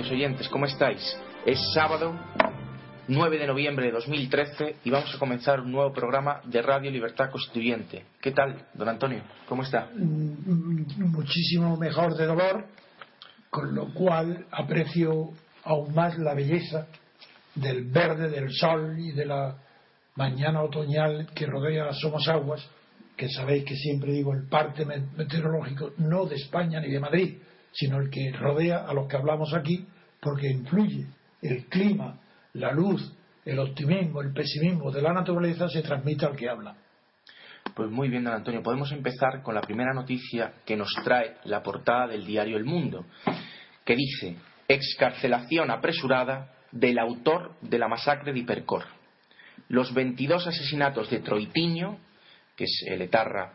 queridos oyentes? ¿Cómo estáis? Es sábado 9 de noviembre de 2013 y vamos a comenzar un nuevo programa de Radio Libertad Constituyente. ¿Qué tal, don Antonio? ¿Cómo está? Muchísimo mejor de dolor, con lo cual aprecio aún más la belleza del verde, del sol y de la mañana otoñal que rodea Somos Aguas, que sabéis que siempre digo el parte meteorológico no de España ni de Madrid, sino el que rodea a los que hablamos aquí, porque influye el clima, la luz, el optimismo, el pesimismo de la naturaleza se transmite al que habla. Pues muy bien, don Antonio. Podemos empezar con la primera noticia que nos trae la portada del diario El Mundo, que dice excarcelación apresurada del autor de la masacre de Hipercor. Los 22 asesinatos de Troitiño, que es el etarra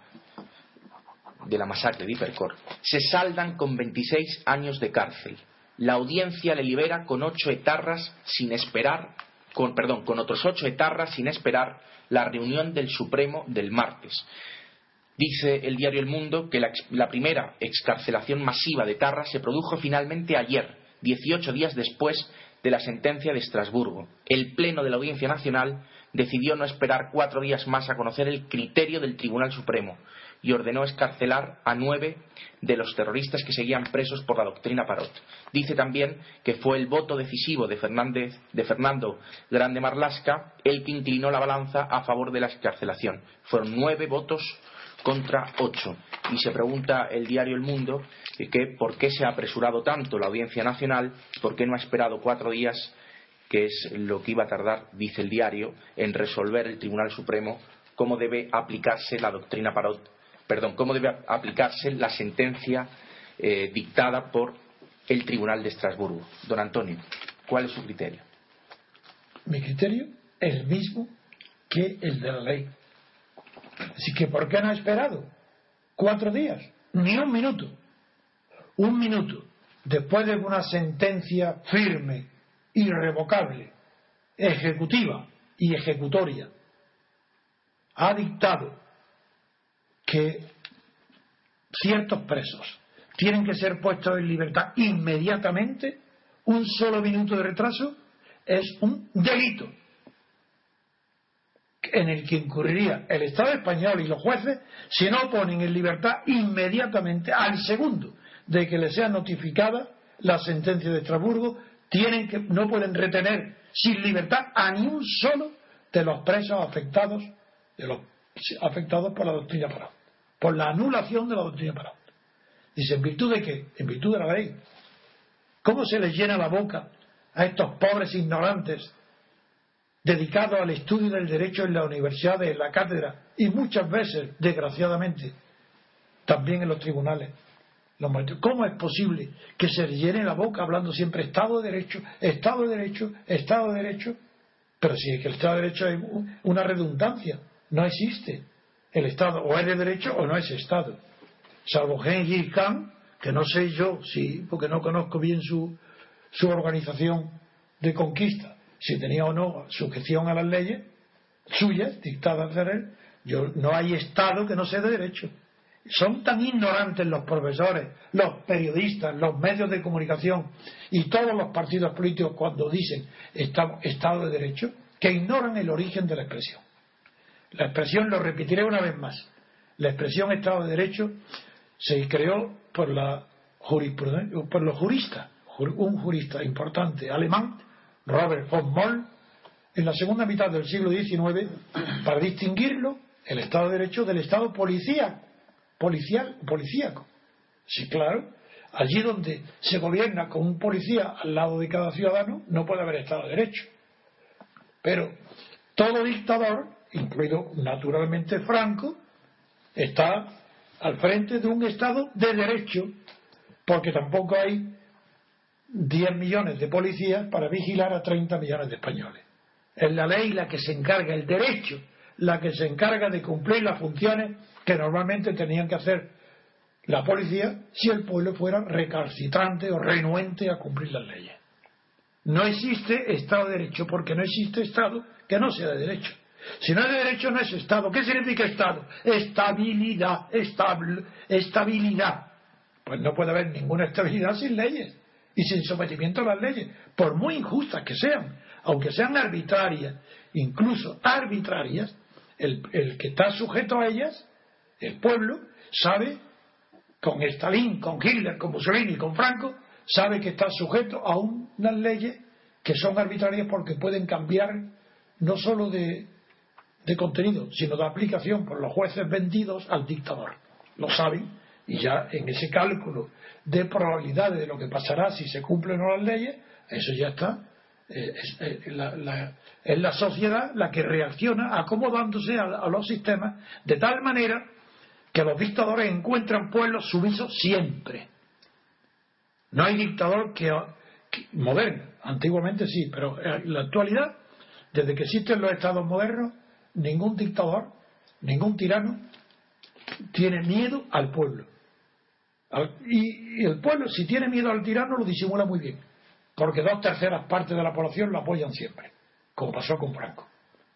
de la masacre de Hipercor, se saldan con 26 años de cárcel. La audiencia le libera con ocho etarras sin esperar, con, perdón, con otros ocho etarras sin esperar la reunión del Supremo del martes. Dice el diario El Mundo que la, primera excarcelación masiva de etarras se produjo finalmente ayer, 18 días después de la sentencia de Estrasburgo. El Pleno de la Audiencia Nacional decidió no esperar cuatro días más a conocer el criterio del Tribunal Supremo y ordenó escarcelar a nueve de los terroristas que seguían presos por la doctrina Parot. Dice también que fue el voto decisivo de, Fernández, de Fernando Grande Marlasca el que inclinó la balanza a favor de la escarcelación. Fueron nueve votos contra ocho. Y se pregunta el diario El Mundo que por qué se ha apresurado tanto la Audiencia Nacional, por qué no ha esperado cuatro días, que es lo que iba a tardar, dice el diario, en resolver el Tribunal Supremo cómo debe aplicarse la doctrina Parot perdón, cómo debe aplicarse la sentencia eh, dictada por el Tribunal de Estrasburgo. Don Antonio, ¿cuál es su criterio? Mi criterio es el mismo que el de la ley. Así que, ¿por qué no ha esperado? Cuatro días, ni un minuto. Un minuto después de una sentencia firme, irrevocable, ejecutiva y ejecutoria, ha dictado que ciertos presos tienen que ser puestos en libertad inmediatamente, un solo minuto de retraso es un delito en el que incurriría el Estado español y los jueces si no ponen en libertad inmediatamente al segundo de que les sea notificada la sentencia de Estrasburgo, tienen que, no pueden retener sin libertad a ni un solo de los presos afectados, de los afectados por la doctrina Pará por la anulación de la doctrina Pará. Dice, ¿en virtud de qué? En virtud de la ley. ¿Cómo se les llena la boca a estos pobres ignorantes dedicados al estudio del derecho en la universidad, en la cátedra y muchas veces, desgraciadamente, también en los tribunales? ¿Cómo es posible que se les llene la boca hablando siempre Estado de Derecho, Estado de Derecho, Estado de Derecho? Pero si es que el Estado de Derecho es una redundancia, no existe el Estado, o es de derecho o no es Estado. Salvo Gengis Khan, que no sé yo si, porque no conozco bien su, su organización de conquista, si tenía o no sujeción a las leyes suyas, dictadas de él, yo, no hay Estado que no sea de derecho. Son tan ignorantes los profesores, los periodistas, los medios de comunicación y todos los partidos políticos cuando dicen Estado de Derecho, que ignoran el origen de la expresión. La expresión, lo repetiré una vez más, la expresión Estado de Derecho se creó por, la por los juristas, un jurista importante alemán, Robert von Moll, en la segunda mitad del siglo XIX, para distinguirlo, el Estado de Derecho, del Estado policía, policial, policíaco. Sí, claro, allí donde se gobierna con un policía al lado de cada ciudadano, no puede haber Estado de Derecho. Pero todo dictador, incluido naturalmente Franco, está al frente de un Estado de Derecho, porque tampoco hay 10 millones de policías para vigilar a 30 millones de españoles. Es la ley la que se encarga, el derecho, la que se encarga de cumplir las funciones que normalmente tenían que hacer la policía si el pueblo fuera recalcitrante o renuente a cumplir las leyes. No existe Estado de Derecho porque no existe Estado que no sea de derecho. Si no es de derecho, no es Estado. ¿Qué significa Estado? Estabilidad, estabilidad. Pues no puede haber ninguna estabilidad sin leyes y sin sometimiento a las leyes, por muy injustas que sean, aunque sean arbitrarias, incluso arbitrarias, el, que está sujeto a ellas, el pueblo, sabe, con Stalin, con Hitler, con Mussolini, con Franco, sabe que está sujeto a unas leyes que son arbitrarias porque pueden cambiar no solo de, de contenido, sino de aplicación por los jueces vendidos al dictador. Lo saben y ya en ese cálculo de probabilidades de lo que pasará si se cumplen o las leyes, eso ya está. Eh, eh, es, la, sociedad la que reacciona acomodándose a, los sistemas de tal manera que los dictadores encuentran pueblos sumisos siempre. No hay dictador que, moderno, antiguamente sí, pero en la actualidad, desde que existen los estados modernos, ningún dictador, ningún tirano tiene miedo al pueblo. Y el pueblo, si tiene miedo al tirano, lo disimula muy bien, porque dos terceras partes de la población lo apoyan siempre, como pasó con Franco.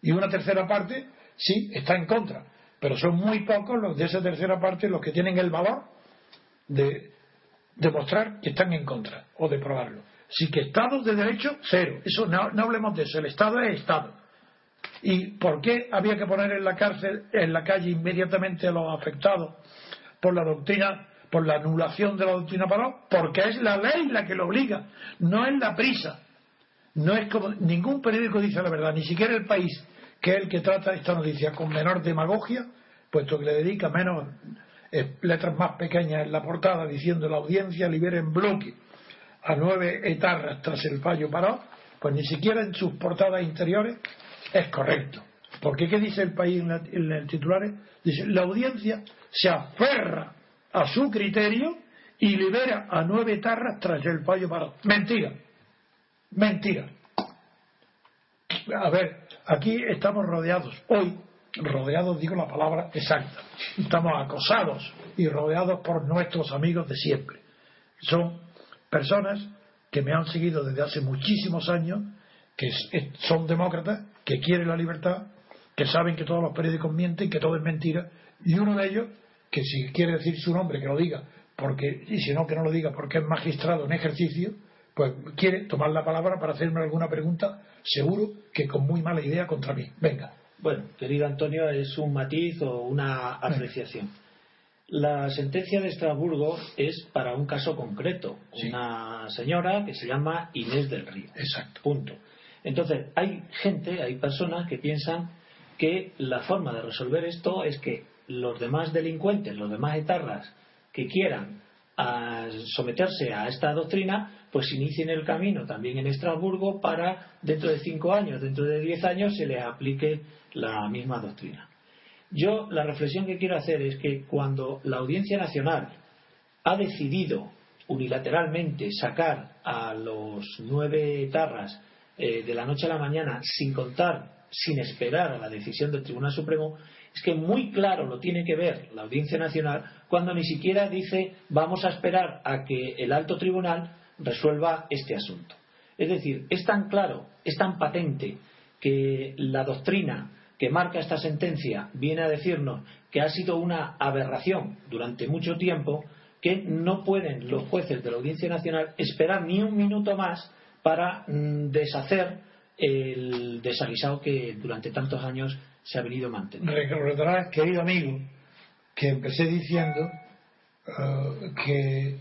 Y una tercera parte, sí, está en contra, pero son muy pocos los de esa tercera parte los que tienen el valor de demostrar que están en contra o de probarlo. Sí que Estado de Derecho, cero. Eso no, no hablemos de eso. El Estado es Estado. ¿Y por qué había que poner en la cárcel, en la calle inmediatamente a los afectados por la doctrina por la anulación de la doctrina Paró, porque es la ley la que lo obliga, no es la prisa. No es como ningún periódico dice la verdad, ni siquiera el país, que es el que trata esta noticia con menor demagogia, puesto que le dedica menos eh, letras más pequeñas en la portada diciendo la audiencia libera en bloque a nueve etarras tras el fallo Paró, pues ni siquiera en sus portadas interiores es correcto. Porque ¿qué dice el país en, en el titular? Dice, la audiencia se aferra a su criterio y libera a nueve tarras tras el fallo parado. Mentira. Mentira. A ver, aquí estamos rodeados, hoy, rodeados, digo la palabra exacta, estamos acosados y rodeados por nuestros amigos de siempre. Son personas que me han seguido desde hace muchísimos años, que son demócratas, que quieren la libertad, que saben que todos los periódicos mienten, que todo es mentira, y uno de ellos que si quiere decir su nombre que lo diga, porque y si no que no lo diga porque es magistrado en ejercicio, pues quiere tomar la palabra para hacerme alguna pregunta, seguro que con muy mala idea contra mí. Venga. Bueno, querido Antonio, es un matiz o una apreciación. La sentencia de Estrasburgo es para un caso concreto, una señora que se llama Inés del Río. Exacto. Punto. Entonces, hay gente, hay personas que piensan que la forma de resolver esto es que los demás delincuentes, los demás etarras que quieran someterse a esta doctrina, pues inicien el camino también en Estrasburgo para dentro de cinco años, dentro de diez años, se les aplique la misma doctrina. Yo la reflexión que quiero hacer es que cuando la Audiencia Nacional ha decidido unilateralmente sacar a los nueve etarras eh, de la noche a la mañana, sin contar, sin esperar a la decisión del Tribunal Supremo, es que muy claro lo tiene que ver la Audiencia Nacional cuando ni siquiera dice vamos a esperar a que el alto tribunal resuelva este asunto. Es decir, es tan claro, es tan patente que la doctrina que marca esta sentencia viene a decirnos que ha sido una aberración durante mucho tiempo que no pueden los jueces de la Audiencia Nacional esperar ni un minuto más para mm, deshacer el desaguisado que durante tantos años se ha venido manteniendo. Recordarás, querido amigo, que empecé diciendo eh, que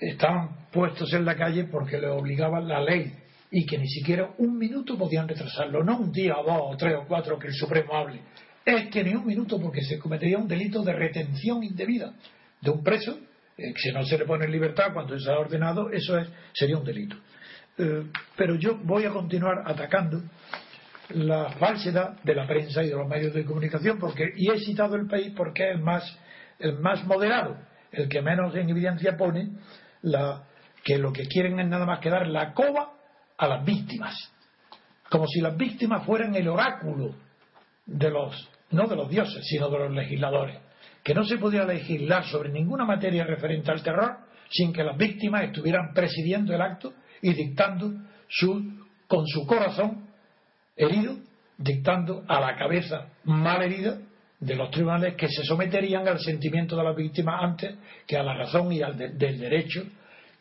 estaban puestos en la calle porque le obligaba la ley y que ni siquiera un minuto podían retrasarlo, no un día o dos o tres o cuatro que el Supremo hable, es que ni un minuto porque se cometería un delito de retención indebida de un preso, eh, si no se le pone en libertad cuando se ha ordenado, eso es, sería un delito. Eh, pero yo voy a continuar atacando la falsedad de la prensa y de los medios de comunicación porque y he citado el país porque es más el más moderado el que menos en evidencia pone la, que lo que quieren es nada más que dar la coba a las víctimas como si las víctimas fueran el oráculo de los no de los dioses sino de los legisladores que no se podía legislar sobre ninguna materia referente al terror sin que las víctimas estuvieran presidiendo el acto y dictando su, con su corazón herido, dictando a la cabeza mal herida de los tribunales que se someterían al sentimiento de las víctimas antes que a la razón y al del derecho,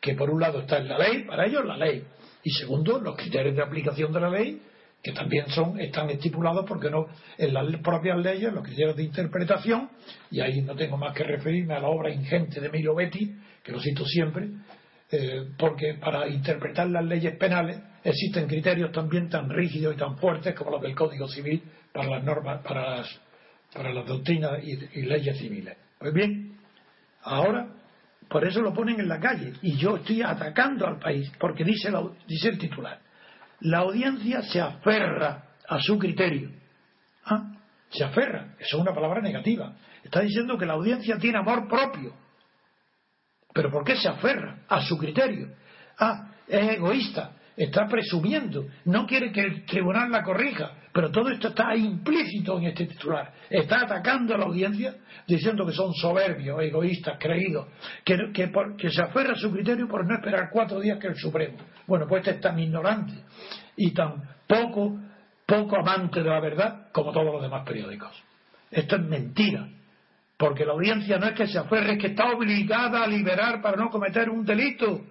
que por un lado está en la ley, para ellos la ley, y segundo, los criterios de aplicación de la ley, que también son, están estipulados porque no, en las propias leyes, los criterios de interpretación, y ahí no tengo más que referirme a la obra ingente de Milo Betti, que lo cito siempre, eh, porque para interpretar las leyes penales existen criterios también tan rígidos y tan fuertes como los del Código Civil para las normas, para las, para las doctrinas y, leyes civiles. Pues bien, ahora por eso lo ponen en la calle y yo estoy atacando al país porque dice, dice el titular, la audiencia se aferra a su criterio. ¿Ah? Se aferra, eso es una palabra negativa. Está diciendo que la audiencia tiene amor propio ¿Pero por qué se aferra a su criterio? Ah, es egoísta, está presumiendo, no quiere que el tribunal la corrija, pero todo esto está implícito en este titular. Está atacando a la audiencia diciendo que son soberbios, egoístas, creídos, que, que, se aferra a su criterio por no esperar cuatro días que el Supremo. Bueno, pues este es tan ignorante y tan poco, poco amante de la verdad como todos los demás periódicos. Esto es mentira. Porque la audiencia no es que se aferre, es que está obligada a liberar para no cometer un delito.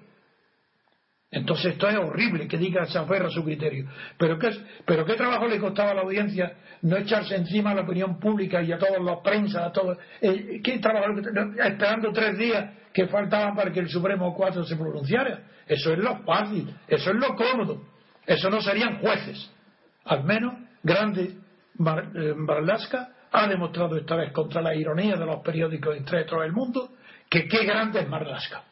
Entonces esto es horrible que diga se aferra a su criterio. Pero ¿qué, pero ¿qué trabajo le costaba a la audiencia no echarse encima a la opinión pública y a todos los prensa, a todos? Eh, ¿Qué trabajo? Esperando tres días que faltaban para que el Supremo 4 se pronunciara. Eso es lo fácil, eso es lo cómodo. Eso no serían jueces. Al menos grande Barlasca eh, ha demostrado esta vez contra la ironía de los periódicos todo del mundo que qué grande es Marlaska.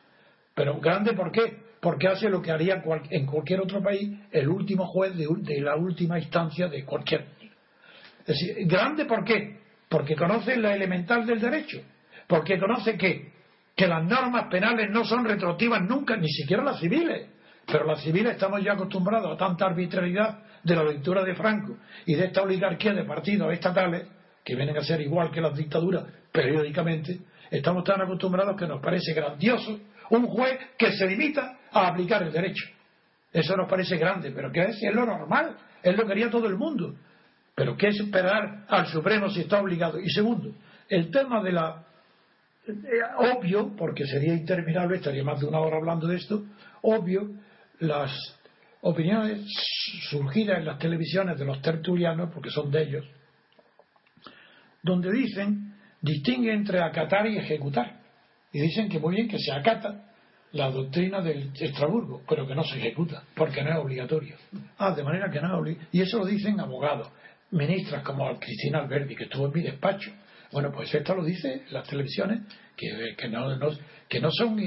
Pero grande ¿por qué? Porque hace lo que haría en cualquier otro país el último juez de, la última instancia de cualquier. Es decir, grande ¿por qué? Porque conoce la elemental del derecho. Porque conoce que, que las normas penales no son retroactivas nunca, ni siquiera las civiles. Pero las civiles estamos ya acostumbrados a tanta arbitrariedad de la lectura de Franco y de esta oligarquía de partidos estatales que vienen a ser igual que las dictaduras periódicamente, estamos tan acostumbrados que nos parece grandioso un juez que se limita a aplicar el derecho. Eso nos parece grande, pero ¿qué es? Es lo normal, es lo que haría todo el mundo. Pero ¿qué es esperar al Supremo si está obligado? Y segundo, el tema de la... Eh, obvio, porque sería interminable, estaría más de una hora hablando de esto, obvio, las opiniones surgidas en las televisiones de los tertulianos, porque son de ellos, donde dicen, distingue entre acatar y ejecutar. Y dicen que muy bien que se acata la doctrina del Estrasburgo, pero que no se ejecuta, porque no es obligatorio. Ah, de manera que no es obligatorio. Y eso lo dicen abogados, ministras como Cristina Alberti, que estuvo en mi despacho. Bueno, pues esto lo dice las televisiones, que, que, no, que no son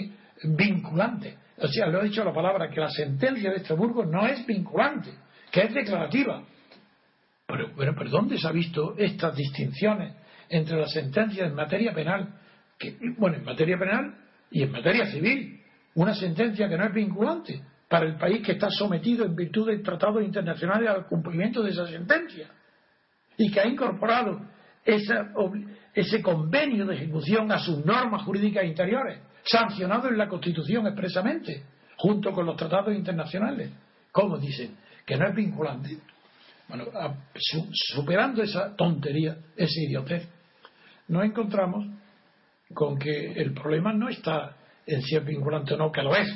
vinculantes. O sea, lo he dicho la palabra, que la sentencia de Estrasburgo no es vinculante, que es declarativa. Pero, pero, ¿dónde se ha visto estas distinciones entre las sentencias en materia penal? Bueno, en materia penal y en materia civil. Una sentencia que no es vinculante. para el país que está sometido en virtud de tratados internacionales al cumplimiento de esa sentencia y que ha incorporado ese convenio de ejecución a sus normas jurídicas interiores, sancionado en la Constitución expresamente, junto con los tratados internacionales. ¿Cómo dicen? Que no es vinculante. Bueno, superando esa tontería, esa idiotez, nos encontramos con que el problema no está en si es vinculante o no, que lo es,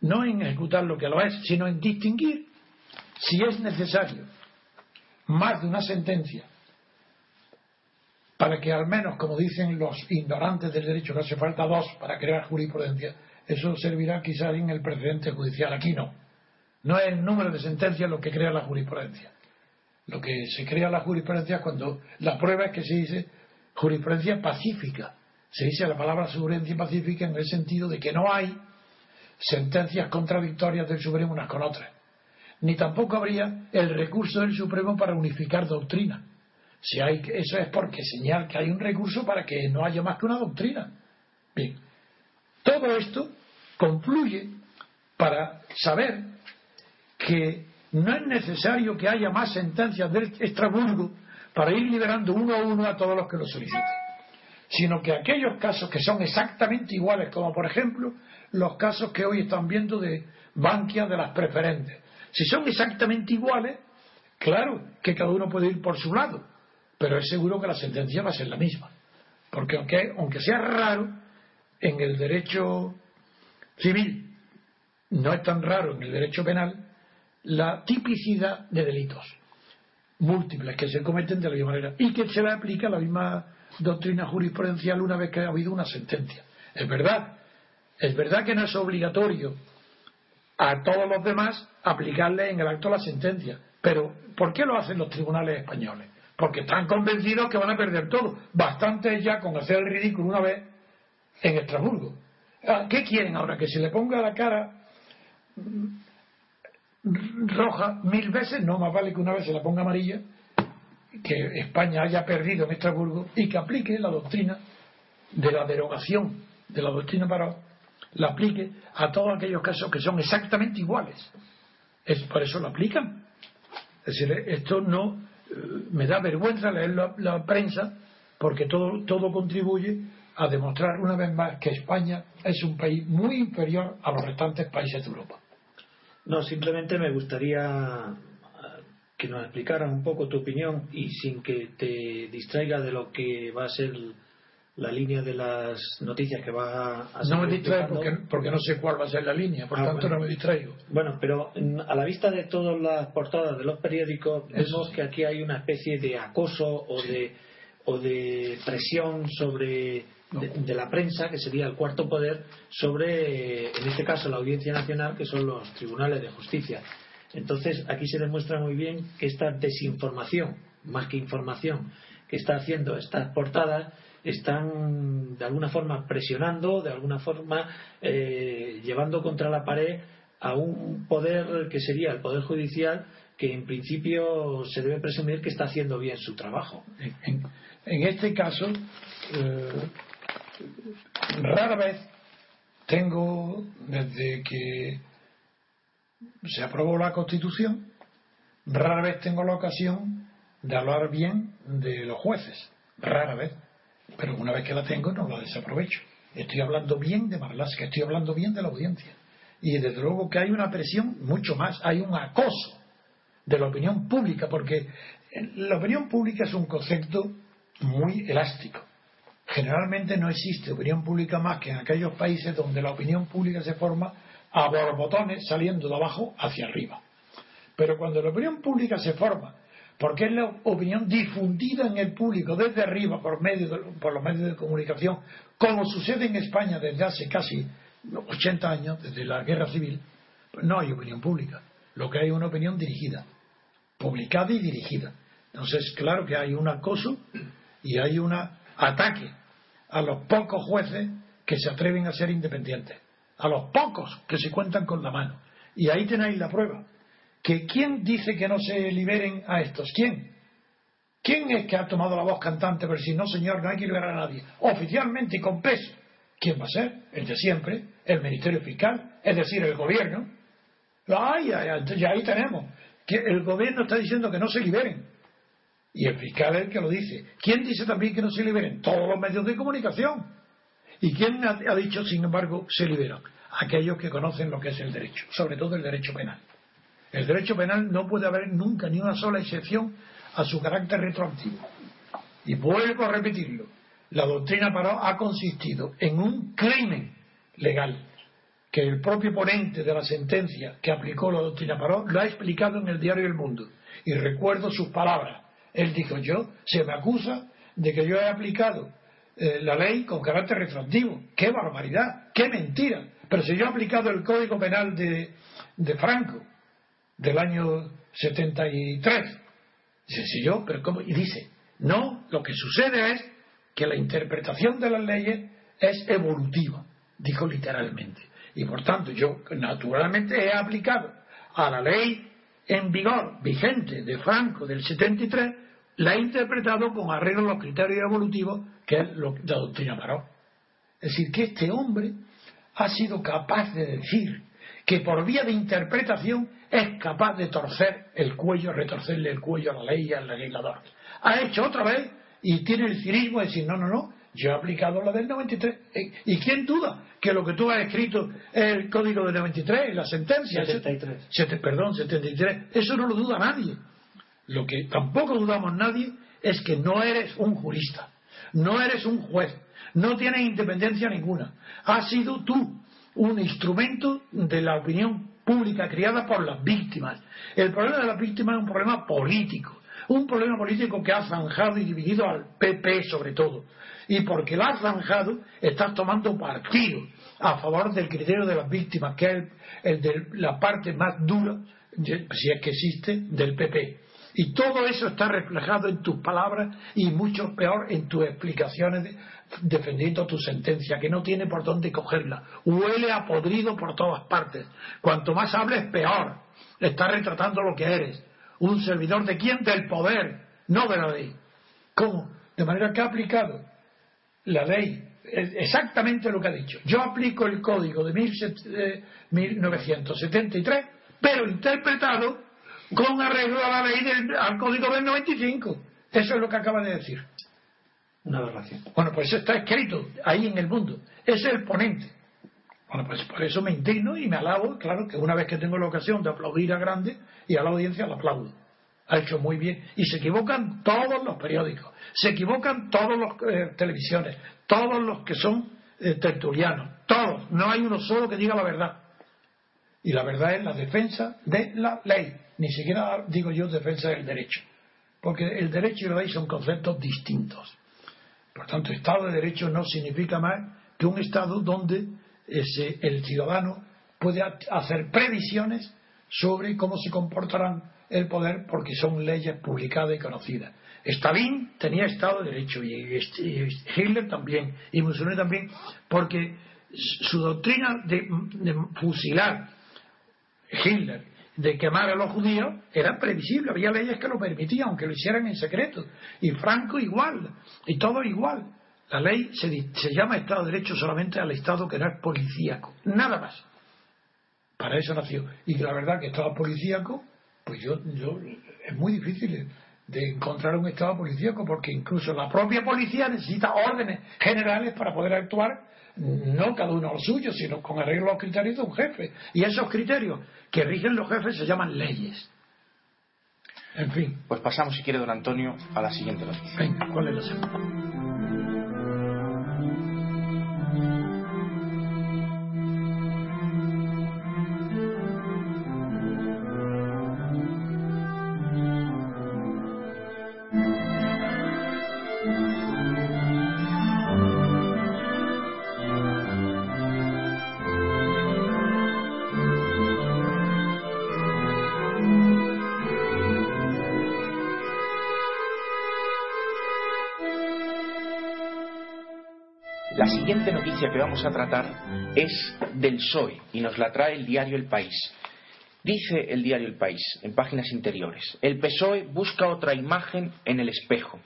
no en ejecutar lo que lo es, sino en distinguir si es necesario más de una sentencia para que al menos, como dicen los ignorantes del derecho, que hace falta dos para crear jurisprudencia, eso servirá quizás en el precedente judicial. Aquí no. No es el número de sentencias lo que crea la jurisprudencia. Lo que se crea la jurisprudencia cuando la prueba es que se dice jurisprudencia pacífica. Se dice la palabra jurisprudencia pacífica en el sentido de que no hay sentencias contradictorias del Supremo unas con otras. Ni tampoco habría el recurso del Supremo para unificar doctrina. Si hay, eso es porque señal que hay un recurso para que no haya más que una doctrina. Bien, todo esto confluye para saber que no es necesario que haya más sentencias del Estrasburgo para ir liberando uno a uno a todos los que lo soliciten, sino que aquellos casos que son exactamente iguales, como por ejemplo los casos que hoy están viendo de Bankia de las preferentes, si son exactamente iguales, claro que cada uno puede ir por su lado, pero es seguro que la sentencia va a ser la misma, porque aunque, aunque sea raro, en el derecho civil no es tan raro en el derecho penal la tipicidad de delitos múltiples que se cometen de la misma manera y que se le aplica la misma doctrina jurisprudencial una vez que ha habido una sentencia. Es verdad, es verdad que no es obligatorio a todos los demás aplicarle en el acto la sentencia, pero ¿por qué lo hacen los tribunales españoles? Porque están convencidos que van a perder todo. Bastante ya con hacer el ridículo una vez en Estrasburgo. Ah, ¿Qué quieren ahora? Que se le ponga la cara roja mil veces, no más vale que una vez se la ponga amarilla, que España haya perdido en Estrasburgo y que aplique la doctrina de la derogación de la doctrina para la aplique a todos aquellos casos que son exactamente iguales. Es, por eso lo aplican. Es decir, esto no eh, me da vergüenza leer la, la prensa porque todo, todo contribuye a demostrar una vez más que España es un país muy inferior a los restantes países de Europa. No, simplemente me gustaría eh, que nos explicaras un poco tu opinión y sin que te distraiga de lo que va a ser la línea de las noticias que va a No me distraigo porque, no sé cuál va a ser la línea, por ah, tanto no me distraigo. Bueno, pero a la vista de todas las portadas de los periódicos, vemos que aquí hay una especie de acoso o de, o de presión sobre de, la prensa, que sería el cuarto poder, sobre, en este caso, la Audiencia Nacional, que son los tribunales de justicia. Entonces, aquí se demuestra muy bien que esta desinformación, más que información, que está haciendo estas portadas, están de alguna forma presionando, de alguna forma eh, llevando contra la pared a un poder que sería el Poder Judicial, que en principio se debe presumir que está haciendo bien su trabajo. En, este caso, eh, rara vez tengo, desde que se aprobó la Constitución, rara vez tengo la ocasión de hablar bien de los jueces. Rara vez. Pero una vez que la tengo, no la desaprovecho. Estoy hablando bien de Marlaska, estoy hablando bien de la audiencia. Y desde luego que hay una presión mucho más, hay un acoso de la opinión pública, porque la opinión pública es un concepto muy elástico generalmente no existe opinión pública más que en aquellos países donde la opinión pública se forma a borbotones saliendo de abajo hacia arriba. Pero cuando la opinión pública se forma, porque es la opinión difundida en el público desde arriba por, medio por los medios de comunicación, como sucede en España desde hace casi 80 años, desde la guerra civil, pues no hay opinión pública. Lo que hay es una opinión dirigida, publicada y dirigida. Entonces, claro que hay un acoso y hay un ataque a los pocos jueces que se atreven a ser independientes, a los pocos que se cuentan con la mano. Y ahí tenéis la prueba. Que ¿Quién dice que no se liberen a estos? ¿Quién? ¿Quién es que ha tomado la voz cantante pero si no, señor, no hay que liberar a nadie? Oficialmente y con peso. ¿Quién va a ser? El de siempre, el Ministerio Fiscal, es decir, el gobierno. Ay, ahí tenemos. Que el gobierno está diciendo que no se liberen. Y el fiscal es el que lo dice. ¿Quién dice también que no se liberen? Todos los medios de comunicación. ¿Y quién ha dicho, sin embargo, se liberan? Aquellos que conocen lo que es el derecho, sobre todo el derecho penal. El derecho penal no puede haber nunca ni una sola excepción a su carácter retroactivo. Y vuelvo a repetirlo. La doctrina Paró ha consistido en un crimen legal que el propio ponente de la sentencia que aplicó la doctrina Paró lo ha explicado en el diario El Mundo. Y recuerdo sus palabras. Él dijo, yo, se me acusa de que yo he aplicado eh, la ley con carácter retroactivo. ¡Qué barbaridad! ¡Qué mentira! Pero si yo he aplicado el Código Penal de, de Franco del año 73, dice, si yo, pero ¿cómo? Y dice, no, lo que sucede es que la interpretación de las leyes es evolutiva, dijo literalmente. Y por tanto, yo naturalmente he aplicado a la ley en vigor, vigente, de Franco del 73, la he interpretado con arreglo a los criterios evolutivos, que es lo, la doctrina Paró. Es decir, que este hombre ha sido capaz de decir que por vía de interpretación es capaz de torcer el cuello, retorcerle el cuello a la ley y al legislador. Ha hecho otra vez y tiene el cinismo de decir, no, no, no, yo he aplicado la del 93. ¿Y quién duda que lo que tú has escrito es el código del 93, la sentencia? 73. perdón, 73. Eso no lo duda nadie. Lo que tampoco dudamos nadie es que no eres un jurista, no eres un juez, no tienes independencia ninguna. Has sido tú un instrumento de la opinión pública creada por las víctimas. El problema de las víctimas es un problema político, un problema político que ha zanjado y dividido al PP sobre todo. Y porque lo ha zanjado, estás tomando partido a favor del criterio de las víctimas, que es el, de la parte más dura, si es que existe, del PP. Y todo eso está reflejado en tus palabras y mucho peor en tus explicaciones defendiendo tu sentencia, que no tiene por dónde cogerla. Huele a podrido por todas partes. Cuanto más hables, peor. Estás retratando lo que eres. Un servidor de quién? Del poder, no de la ley. ¿Cómo? De manera que ha aplicado la ley exactamente lo que ha dicho. Yo aplico el código de 1973, eh, pero interpretado con arreglo a la ley del al código del 95. Eso es lo que acaba de decir. Una aberración. Bueno, pues eso está escrito ahí en el mundo. Ese es el ponente. Bueno, pues por eso me indigno y me alabo, claro, que una vez que tengo la ocasión de aplaudir a grande y a la audiencia lo aplaudo. Ha hecho muy bien. Y se equivocan todos los periódicos, se equivocan todas las eh, televisiones, todos los que son eh, tertulianos, todos. No hay uno solo que diga la verdad. Y la verdad es la defensa de la ley. Ni siquiera digo yo defensa del derecho. Porque el derecho y la ley son conceptos distintos. Por tanto, Estado de Derecho no significa más que un Estado donde el ciudadano puede hacer previsiones sobre cómo se comportarán el poder porque son leyes publicadas y conocidas. Stalin tenía Estado de Derecho y Hitler también y Mussolini también porque su doctrina de, fusilar Hitler de quemar a los judíos era previsible, había leyes que lo permitían, aunque lo hicieran en secreto. Y Franco igual, y todo igual. La ley se, se llama Estado de Derecho solamente al Estado que no es policíaco, nada más. Para eso nació. Y la verdad que Estado policíaco, pues yo, yo es muy difícil de encontrar un Estado policíaco porque incluso la propia policía necesita órdenes generales para poder actuar no cada uno lo suyo, sino con arreglo a los criterios de un jefe. Y esos criterios que rigen los jefes se llaman leyes. En fin. Pues pasamos, si quiere, don Antonio, a la siguiente noticia. Venga, ¿cuál es la segunda? Siguiente noticia que vamos a tratar es del PSOE y nos la trae el diario El País. Dice el diario El País en páginas interiores, el PSOE busca otra imagen en el espejo.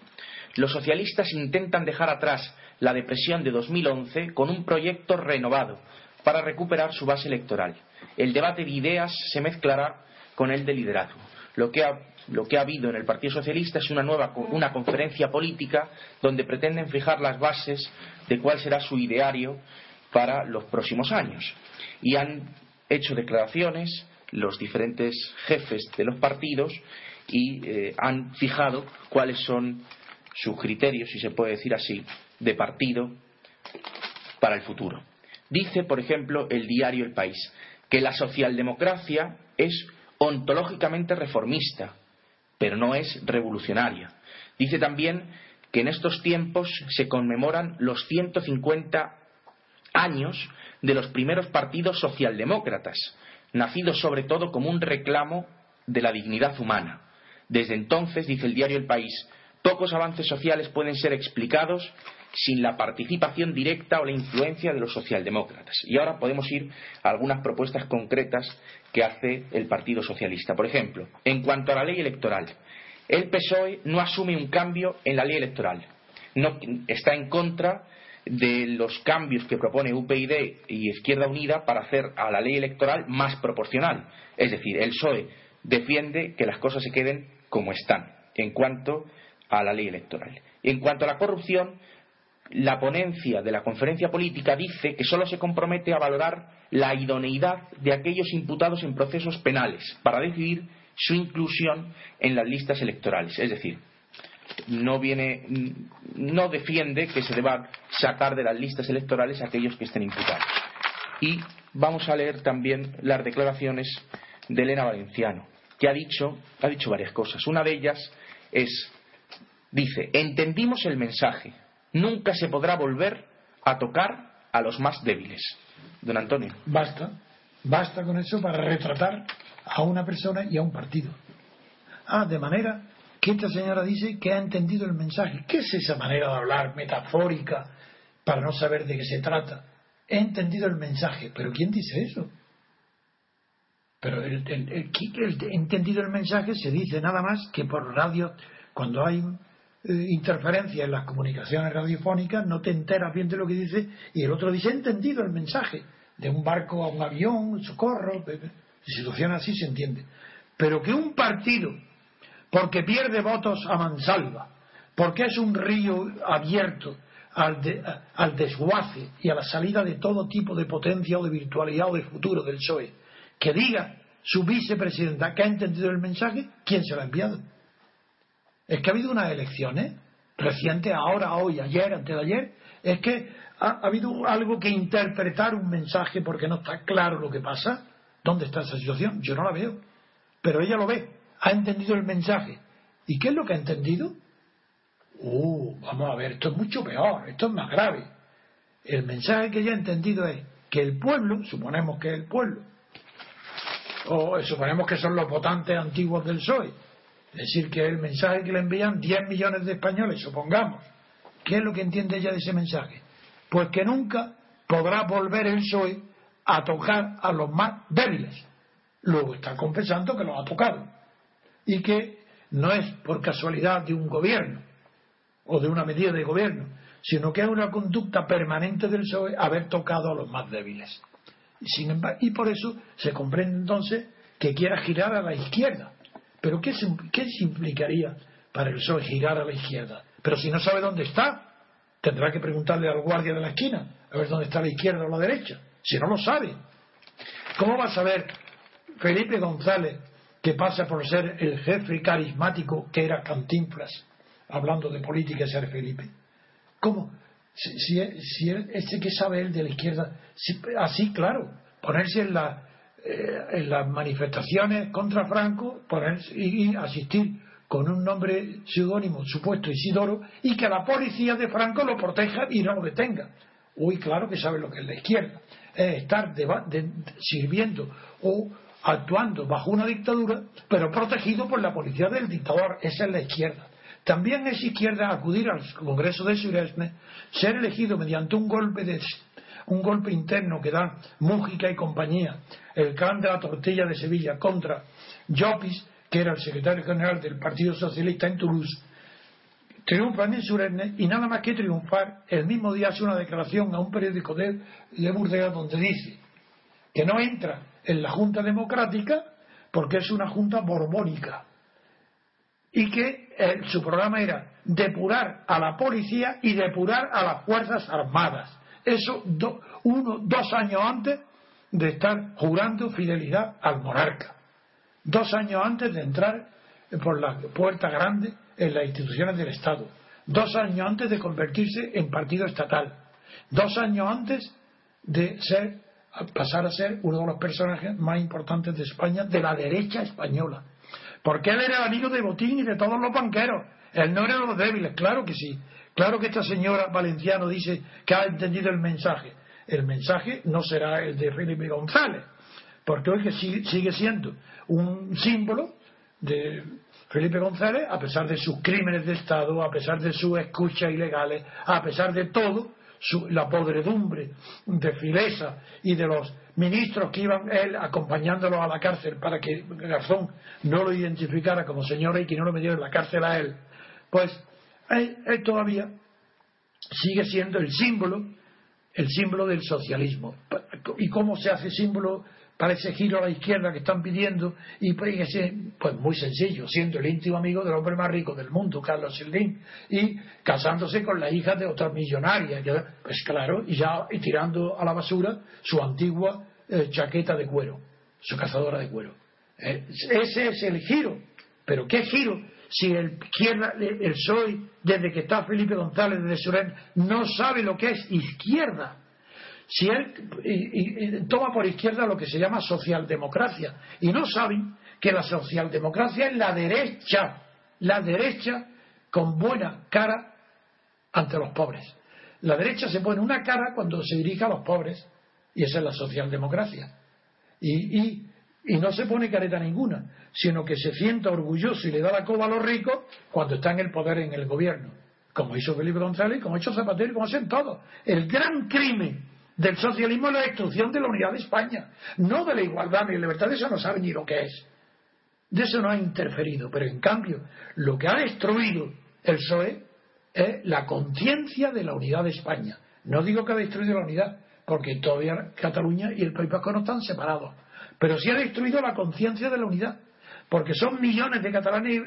Los socialistas intentan dejar atrás la depresión de 2011 con un proyecto renovado, para recuperar su base electoral. El debate de ideas se mezclará con el de liderazgo. Lo que ha, lo que ha habido en el Partido Socialista es una nueva una conferencia política donde pretenden fijar las bases de cuál será su ideario para los próximos años. Y han hecho declaraciones los diferentes jefes de los partidos y eh, han fijado cuáles son sus criterios, si se puede decir así, de partido para el futuro. Dice, por ejemplo, el diario El País, que la socialdemocracia es ontológicamente reformista, pero no es revolucionaria. Dice también que en estos tiempos se conmemoran los 150 años de los primeros partidos socialdemócratas, nacidos sobre todo como un reclamo de la dignidad humana. Desde entonces, dice el diario El País, pocos avances sociales pueden ser explicados sin la participación directa o la influencia de los socialdemócratas. Y ahora podemos ir a algunas propuestas concretas que hace el Partido Socialista. Por ejemplo, en cuanto a la ley electoral, el PSOE no asume un cambio en la ley electoral. No, está en contra de los cambios que propone UPyD y Izquierda Unida para hacer a la ley electoral más proporcional. Es decir, el PSOE defiende que las cosas se queden como están en cuanto a la ley electoral. En cuanto a la corrupción, la ponencia de la conferencia política dice que solo se compromete a valorar la idoneidad de aquellos imputados en procesos penales para decidir su inclusión en las listas electorales. Es decir, no viene, no defiende que se deba sacar de las listas electorales a aquellos que estén imputados. Y vamos a leer también las declaraciones de Elena Valenciano, que ha dicho, ha dicho varias cosas. Una de ellas es, dice, entendimos el mensaje, nunca se podrá volver a tocar a los más débiles. Don Antonio. Basta, basta con eso para retratar a una persona y a un partido. Ah, de manera que esta señora dice que ha entendido el mensaje. ¿Qué es esa manera de hablar metafórica para no saber de qué se trata? He entendido el mensaje, pero ¿quién dice eso? Pero el, entendido el mensaje se dice nada más que por radio, cuando hay eh, interferencia en las comunicaciones radiofónicas, no te enteras bien de lo que dice y el otro dice, he entendido el mensaje de un barco a un avión, socorro, situación así se entiende. Pero que un partido porque pierde votos a mansalva, porque es un río abierto al, al, desguace y a la salida de todo tipo de potencia o de virtualidad o de futuro del PSOE, que diga su vicepresidenta que ha entendido el mensaje, ¿quién se lo ha enviado? Es que ha habido unas elecciones recientes, ahora, hoy, ayer, antes de ayer, es que ha, ha habido algo que interpretar un mensaje porque no está claro lo que pasa. ¿Dónde está esa situación? Yo no la veo. Pero ella lo ve ha entendido el mensaje. ¿Y qué es lo que ha entendido? Uh, vamos a ver, esto es mucho peor, esto es más grave. El mensaje que ella ha entendido es que el pueblo, suponemos que es el pueblo, o suponemos que son los votantes antiguos del PSOE, es decir, que el mensaje que le envían 10 millones de españoles, supongamos. ¿Qué es lo que entiende ella de ese mensaje? Pues que nunca podrá volver el PSOE a tocar a los más débiles. Luego está confesando que los ha tocado y que no es por casualidad de un gobierno o de una medida de gobierno, sino que es una conducta permanente del PSOE haber tocado a los más débiles. Sin embargo, y por eso se comprende entonces que quiera girar a la izquierda. Pero ¿qué, ¿qué implicaría para el PSOE girar a la izquierda? Pero si no sabe dónde está, tendrá que preguntarle al guardia de la esquina a ver dónde está la izquierda o la derecha. Si no lo sabe, ¿cómo va a saber Felipe González que pasa por ser el jefe carismático que era Cantinflas, hablando de política, ser Felipe. ¿Cómo? Si, si, este que sabe él de la izquierda, así, claro, ponerse en, la, eh, en las manifestaciones contra Franco ponerse, y, asistir con un nombre seudónimo supuesto Isidoro y que la policía de Franco lo proteja y no lo detenga. Uy, claro que sabe lo que es la izquierda. Es estar sirviendo o actuando bajo una dictadura, pero protegido por la policía del dictador. Esa es la izquierda. También es izquierda acudir al Congreso de Suresne, ser elegido mediante un golpe de un golpe interno que da Mújica y compañía, el clan de la tortilla de Sevilla contra Llopis, que era el secretario general del Partido Socialista en Toulouse, triunfan en Surenne y nada más que triunfar, el mismo día hace una declaración a un periódico de, de Burdeos donde dice que no entra en la Junta Democrática porque es una Junta borbónica y que eh, su programa era depurar a la policía y depurar a las Fuerzas Armadas. Eso uno, dos años antes de estar jurando fidelidad al monarca. Dos años antes de entrar por la puerta grande en las instituciones del Estado. Dos años antes de convertirse en partido estatal. Dos años antes de ser, pasar a ser uno de los personajes más importantes de España, de la derecha española. Porque él era el amigo de Botín y de todos los banqueros. Él no era de los débiles, claro que sí. Claro que esta señora Valenciano dice que ha entendido el mensaje. El mensaje no será el de Felipe González, porque hoy que sigue siendo un símbolo de Felipe González, a pesar de sus crímenes de Estado, a pesar de sus escuchas ilegales, a pesar de todo, la podredumbre de Filesa y de los ministros que iban él acompañándolo a la cárcel para que Garzón no lo identificara como señora y que no lo metiera en la cárcel a él, pues él, todavía sigue siendo el símbolo, el símbolo del socialismo. ¿Y cómo se hace símbolo para ese giro a la izquierda que están pidiendo? Y pues, pues muy sencillo, siendo el íntimo amigo del hombre más rico del mundo, Carlos Slim, y casándose con la hija de otra millonaria, pues claro, y ya y tirando a la basura su antigua eh, chaqueta de cuero, su cazadora de cuero. Eh, ese es el giro. Pero ¿qué giro? Si el izquierda, el PSOE, desde que está Felipe González de Suren, no sabe lo que es izquierda. Si él toma por izquierda lo que se llama socialdemocracia. Y no saben que la socialdemocracia es la derecha, la derecha con buena cara ante los pobres. La derecha se pone una cara cuando se dirige a los pobres y esa es la socialdemocracia. Y, y, y no se pone careta ninguna, sino que se sienta orgulloso y le da la coba a los ricos cuando está en el poder en el gobierno. Como hizo Felipe González, como ha hecho Zapatero y como hacen todos. El gran crimen del socialismo es la destrucción de la unidad de España, no de la igualdad ni la libertad, de eso no sabe ni lo que es. De eso no ha interferido, pero en cambio, lo que ha destruido el PSOE es la conciencia de la unidad de España. No digo que ha destruido la unidad, porque todavía Cataluña y el País Vasco no están separados. Pero sí ha destruido la conciencia de la unidad, porque son millones de catalanes,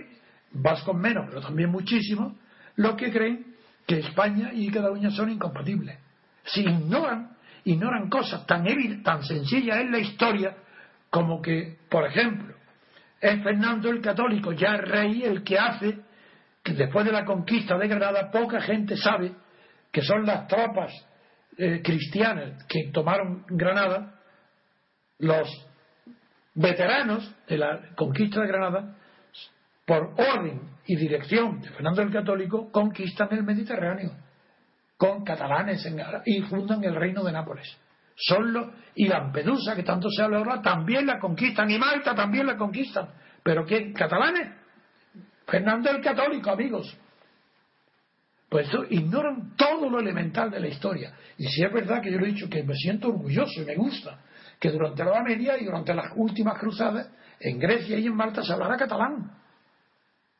vascos menos, pero también muchísimos, los que creen que España y Cataluña son incompatibles. Si ignoran, ignoran cosas tan, tan sencillas en la historia como que, por ejemplo, es Fernando el Católico, ya rey, el que hace que después de la conquista de Granada poca gente sabe que son las tropas eh, cristianas que tomaron Granada, los veteranos de la conquista de Granada, por orden y dirección de Fernando el Católico, conquistan el Mediterráneo con catalanes y fundan el reino de Nápoles. Son los, y Lampedusa, que tanto se habla ahora, también la conquistan, y Malta también la conquistan. ¿Pero qué? ¿Catalanes? Fernando el Católico, amigos. Pues ignoran todo lo elemental de la historia. Y si es verdad que yo le he dicho que me siento orgulloso y me gusta que durante la Edad Media y durante las últimas cruzadas, en Grecia y en Malta se hablara catalán.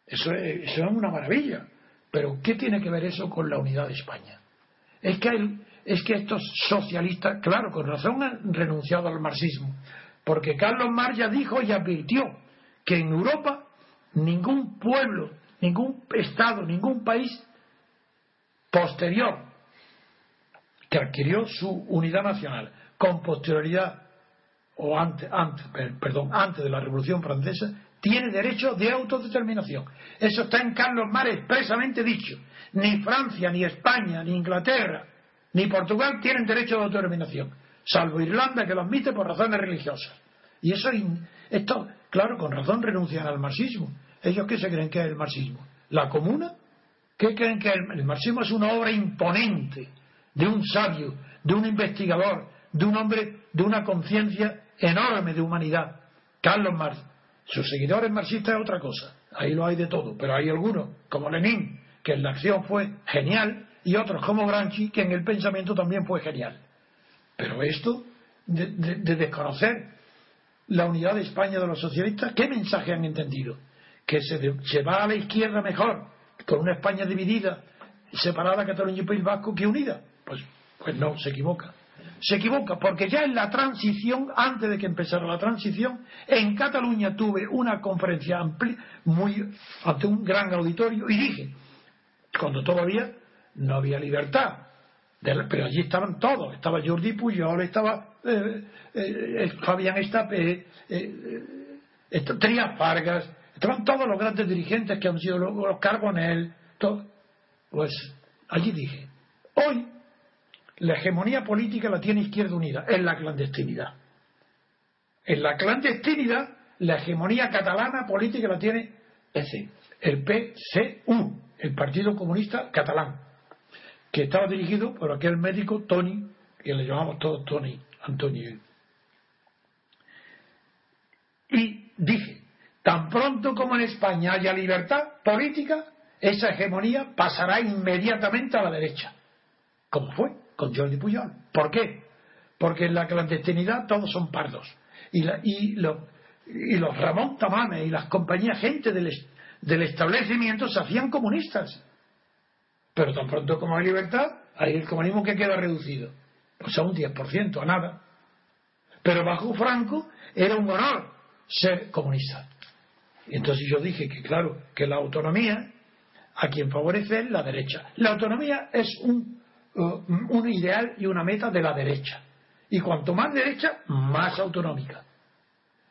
Eso es, una maravilla. Pero ¿qué tiene que ver eso con la unidad de España? Es que, es que estos socialistas, claro, con razón han renunciado al marxismo. Porque Carlos Marx ya dijo y advirtió que en Europa ningún pueblo, ningún Estado, ningún país posterior que adquirió su unidad nacional con posterioridad o antes, antes, perdón, antes de la Revolución Francesa, tiene derecho de autodeterminación. Eso está en Carlos Mar expresamente dicho. Ni Francia, ni España, ni Inglaterra, ni Portugal tienen derecho de autodeterminación, salvo Irlanda que lo admite por razones religiosas. Y eso, esto, claro, con razón renuncian al marxismo. ¿Ellos qué se creen que es el marxismo? ¿La comuna? ¿Qué creen que el, marxismo es una obra imponente de un sabio, de un investigador, de un hombre de una conciencia enorme de humanidad? Carlos Marx. Sus seguidores marxistas es otra cosa. Ahí lo hay de todo. Pero hay algunos, como Lenin, que en la acción fue genial, y otros como Gramsci, que en el pensamiento también fue genial. Pero esto de, de desconocer la unidad de España de los socialistas, ¿qué mensaje han entendido? Que se, se va a la izquierda mejor, con una España dividida, separada Cataluña y País Vasco, que unida. Pues, pues no, se equivoca. Se equivoca porque ya en la transición, antes de que empezara la transición, en Cataluña tuve una conferencia amplia, muy, ante un gran auditorio y dije, cuando todavía no había libertad, pero allí estaban todos, estaba Jordi Pujol, estaba eh, eh, eh Fabián Estapé, eh, Trías Vargas, estaban todos los grandes dirigentes que han sido los, los Carbonell, pues allí dije, hoy la hegemonía política la tiene Izquierda Unida, en la clandestinidad. En la clandestinidad, la hegemonía catalana política la tiene el PCU, el Partido Comunista Catalán, que estaba dirigido por aquel médico Tony, que le llamamos todos Tony, Antonio. Y dije, tan pronto como en España haya libertad política, esa hegemonía pasará inmediatamente a la derecha, como fue con Jordi Puyol. ¿Por qué? Porque en la clandestinidad todos son pardos. Y, y, los Ramón Tamames y las compañías, gente del, del establecimiento, se hacían comunistas. Pero tan pronto como hay libertad, hay el comunismo que queda reducido. O sea, un 10%, a nada. Pero bajo Franco era un honor ser comunista. Y entonces yo dije que, claro, que la autonomía a quien favorece es la derecha. La autonomía es un, un ideal y una meta de la derecha. Y cuanto más derecha, más autonómica.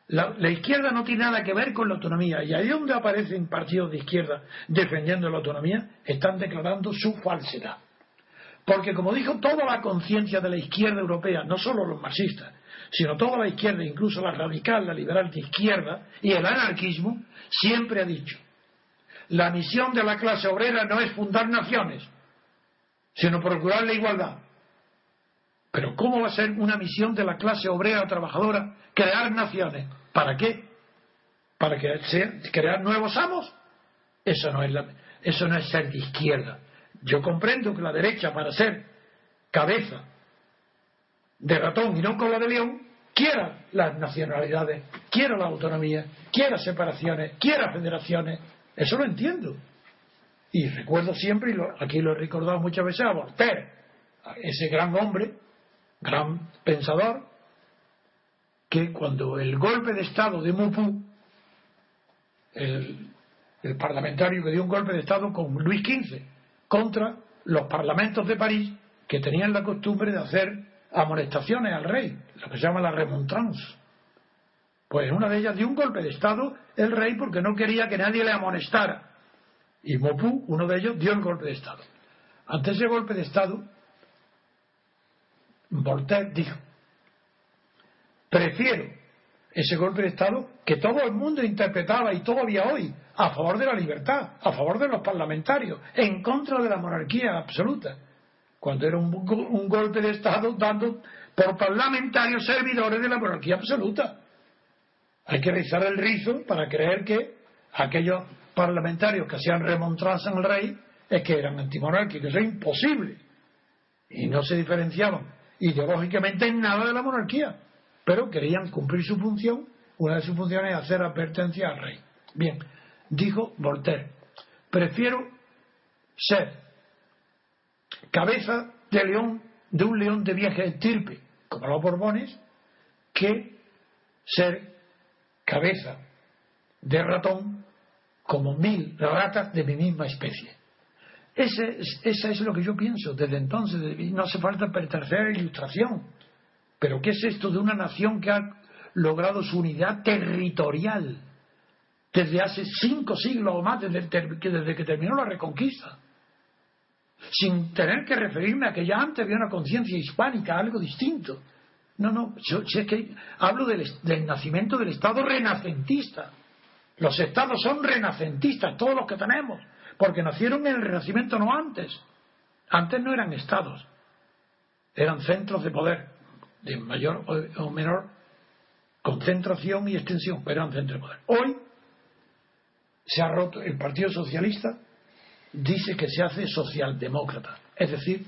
La, izquierda no tiene nada que ver con la autonomía. Y ahí donde aparecen partidos de izquierda defendiendo la autonomía, están declarando su falsedad. Porque como dijo toda la conciencia de la izquierda europea, no solo los marxistas, sino toda la izquierda, incluso la radical, la liberal de izquierda y el anarquismo, siempre ha dicho, la misión de la clase obrera no es fundar naciones, sino procurar la igualdad. Pero ¿cómo va a ser una misión de la clase obrera o trabajadora crear naciones? ¿Para qué? ¿Para crear nuevos amos? Eso no, es eso no es ser de izquierda. Yo comprendo que la derecha, para ser cabeza de ratón y no cola de león, quiera las nacionalidades, quiera la autonomía, quiera separaciones, quiera federaciones. Eso lo entiendo. Y recuerdo siempre, y aquí lo he recordado muchas veces, a Voltaire, ese gran hombre, gran pensador, que cuando el golpe de Estado de Mupú, el, parlamentario que dio un golpe de Estado con Luis XV contra los parlamentos de París que tenían la costumbre de hacer amonestaciones al rey, lo que se llama la remontrance. Pues una de ellas dio un golpe de Estado el rey porque no quería que nadie le amonestara. Y Mopú, uno de ellos, dio el golpe de Estado. Ante ese golpe de Estado, Voltaire dijo, Prefiero ese golpe de Estado que todo el mundo interpretaba y todavía hoy a favor de la libertad, a favor de los parlamentarios, en contra de la monarquía absoluta, cuando era un, golpe de Estado dando por parlamentarios servidores de la monarquía absoluta. Hay que rizar el rizo para creer que aquellos parlamentarios que hacían remontarse al rey es que eran antimonárquicos. Eso es imposible. Y no se diferenciaban ideológicamente en nada de la monarquía pero querían cumplir su función. Una de sus funciones es hacer advertencia al rey. Bien, dijo Voltaire, prefiero ser cabeza de león, de un león de vieja estirpe, como los Borbones, que ser cabeza de ratón como mil ratas de mi misma especie. Ese, esa es lo que yo pienso desde entonces. No hace falta pertenecer a la ilustración. Pero ¿qué es esto de una nación que ha logrado su unidad territorial desde hace cinco siglos o más, desde, que terminó la reconquista? Sin tener que referirme a que ya antes había una conciencia hispánica, algo distinto. No, no, yo, es que hablo del, del nacimiento del Estado renacentista. Los estados son renacentistas, todos los que tenemos, porque nacieron en el Renacimiento, no antes. Antes no eran estados, eran centros de poder de mayor o menor concentración y extensión, pero eran centro de poder. Hoy se ha roto, el Partido Socialista dice que se hace socialdemócrata, es decir,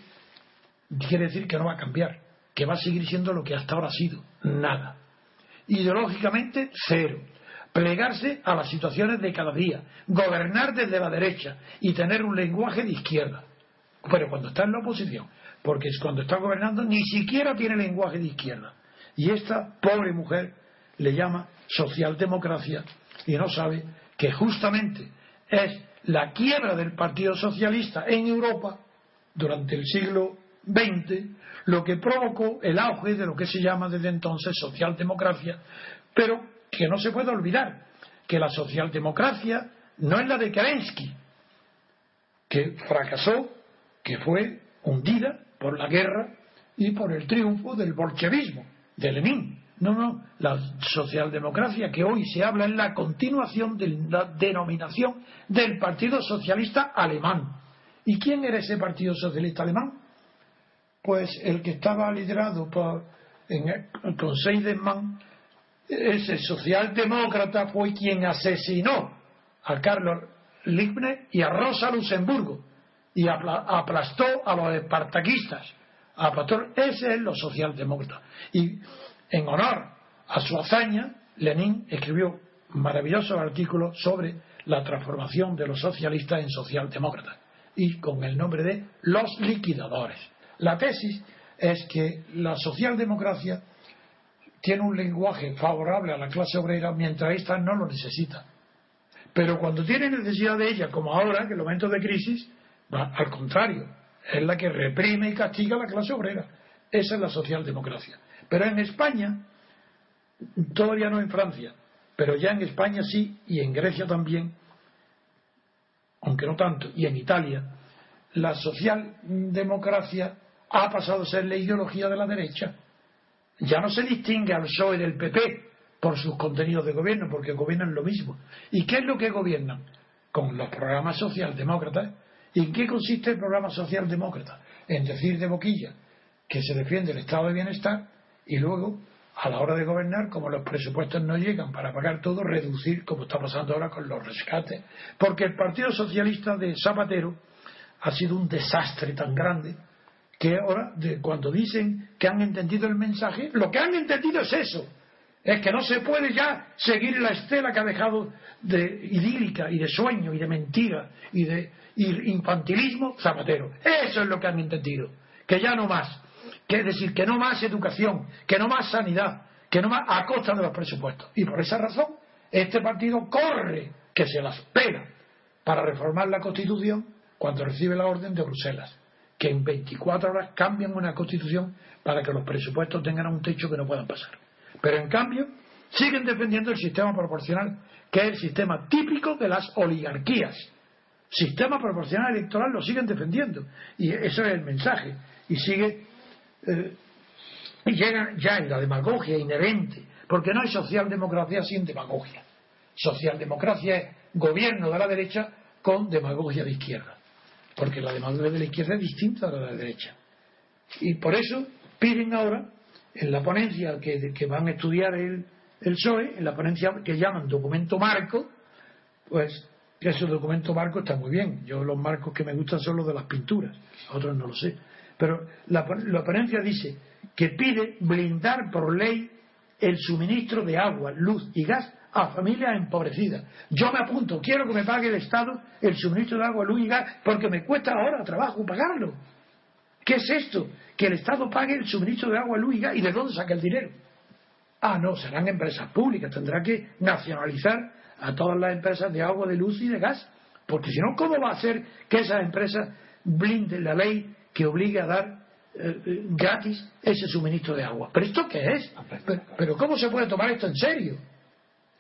quiere decir que no va a cambiar, que va a seguir siendo lo que hasta ahora ha sido, nada. Ideológicamente, cero. Plegarse a las situaciones de cada día, gobernar desde la derecha y tener un lenguaje de izquierda. Pero cuando está en la oposición, porque cuando está gobernando ni siquiera tiene lenguaje de izquierda. Y esta pobre mujer le llama socialdemocracia y no sabe que justamente es la quiebra del Partido Socialista en Europa durante el siglo XX lo que provocó el auge de lo que se llama desde entonces socialdemocracia, pero que no se puede olvidar que la socialdemocracia no es la de Kerensky, que fracasó, que fue hundida por la guerra y por el triunfo del bolchevismo, de Lenin. No, no, la socialdemocracia que hoy se habla es la continuación de la denominación del Partido Socialista Alemán. ¿Y quién era ese Partido Socialista Alemán? Pues el que estaba liderado por, en, Seidenmann, ese socialdemócrata fue quien asesinó a Carlos Liebknecht y a Rosa Luxemburgo y aplastó a los espartaquistas. Ese es los socialdemócratas. Y en honor a su hazaña, Lenin escribió maravillosos artículos sobre la transformación de los socialistas en socialdemócratas y con el nombre de los liquidadores. La tesis es que la socialdemocracia tiene un lenguaje favorable a la clase obrera mientras ésta no lo necesita. Pero cuando tiene necesidad de ella, como ahora, que en los momentos de crisis, va al contrario, es la que reprime y castiga a la clase obrera. Esa es la socialdemocracia. Pero en España, todavía no en Francia, pero ya en España sí, y en Grecia también, aunque no tanto, y en Italia, la socialdemocracia ha pasado a ser la ideología de la derecha. Ya no se distingue al PSOE del PP por sus contenidos de gobierno, porque gobiernan lo mismo. ¿Y qué es lo que gobiernan? Con los programas socialdemócratas. ¿Y en qué consiste el programa socialdemócrata? En decir de boquilla que se defiende el estado de bienestar y luego, a la hora de gobernar, como los presupuestos no llegan para pagar todo, reducir, como está pasando ahora con los rescates. Porque el Partido Socialista de Zapatero ha sido un desastre tan grande que ahora, cuando dicen que han entendido el mensaje, lo que han entendido es eso. Es que no se puede ya seguir la estela que ha dejado de idílica y de sueño y de mentira y de infantilismo Zapatero. Eso es lo que han entendido. Que ya no más. Que es decir, que no más educación, que no más sanidad, que no más a costa de los presupuestos. Y por esa razón, este partido corre, que se las pega, para reformar la Constitución cuando recibe la orden de Bruselas que en 24 horas cambian una constitución para que los presupuestos tengan un techo que no puedan pasar. Pero en cambio, siguen defendiendo el sistema proporcional, que es el sistema típico de las oligarquías. Sistema proporcional electoral lo siguen defendiendo. Y eso es el mensaje. Y sigue. Eh, y llegan ya en la demagogia inherente, porque no hay socialdemocracia sin demagogia. Socialdemocracia es gobierno de la derecha con demagogia de izquierda porque la demanda de la izquierda es distinta a la de la derecha. Y por eso piden ahora, en la ponencia que, van a estudiar el, el PSOE, en la ponencia que llaman documento marco, pues que ese documento marco está muy bien. Yo los marcos que me gustan son los de las pinturas, otros no lo sé. Pero la, la ponencia dice que pide blindar por ley el suministro de agua, luz y gas a familias empobrecidas. Yo me apunto, quiero que me pague el Estado el suministro de agua, luz y gas, porque me cuesta ahora trabajo pagarlo. ¿Qué es esto? Que el Estado pague el suministro de agua, luz y gas, ¿y de dónde saca el dinero? Ah, no, serán empresas públicas, tendrá que nacionalizar a todas las empresas de agua, de luz y de gas, porque si no, ¿cómo va a ser que esas empresas blinden la ley que obligue a dar eh, eh, gratis ese suministro de agua? ¿Pero esto qué es? ¿Pero cómo se puede tomar esto en serio?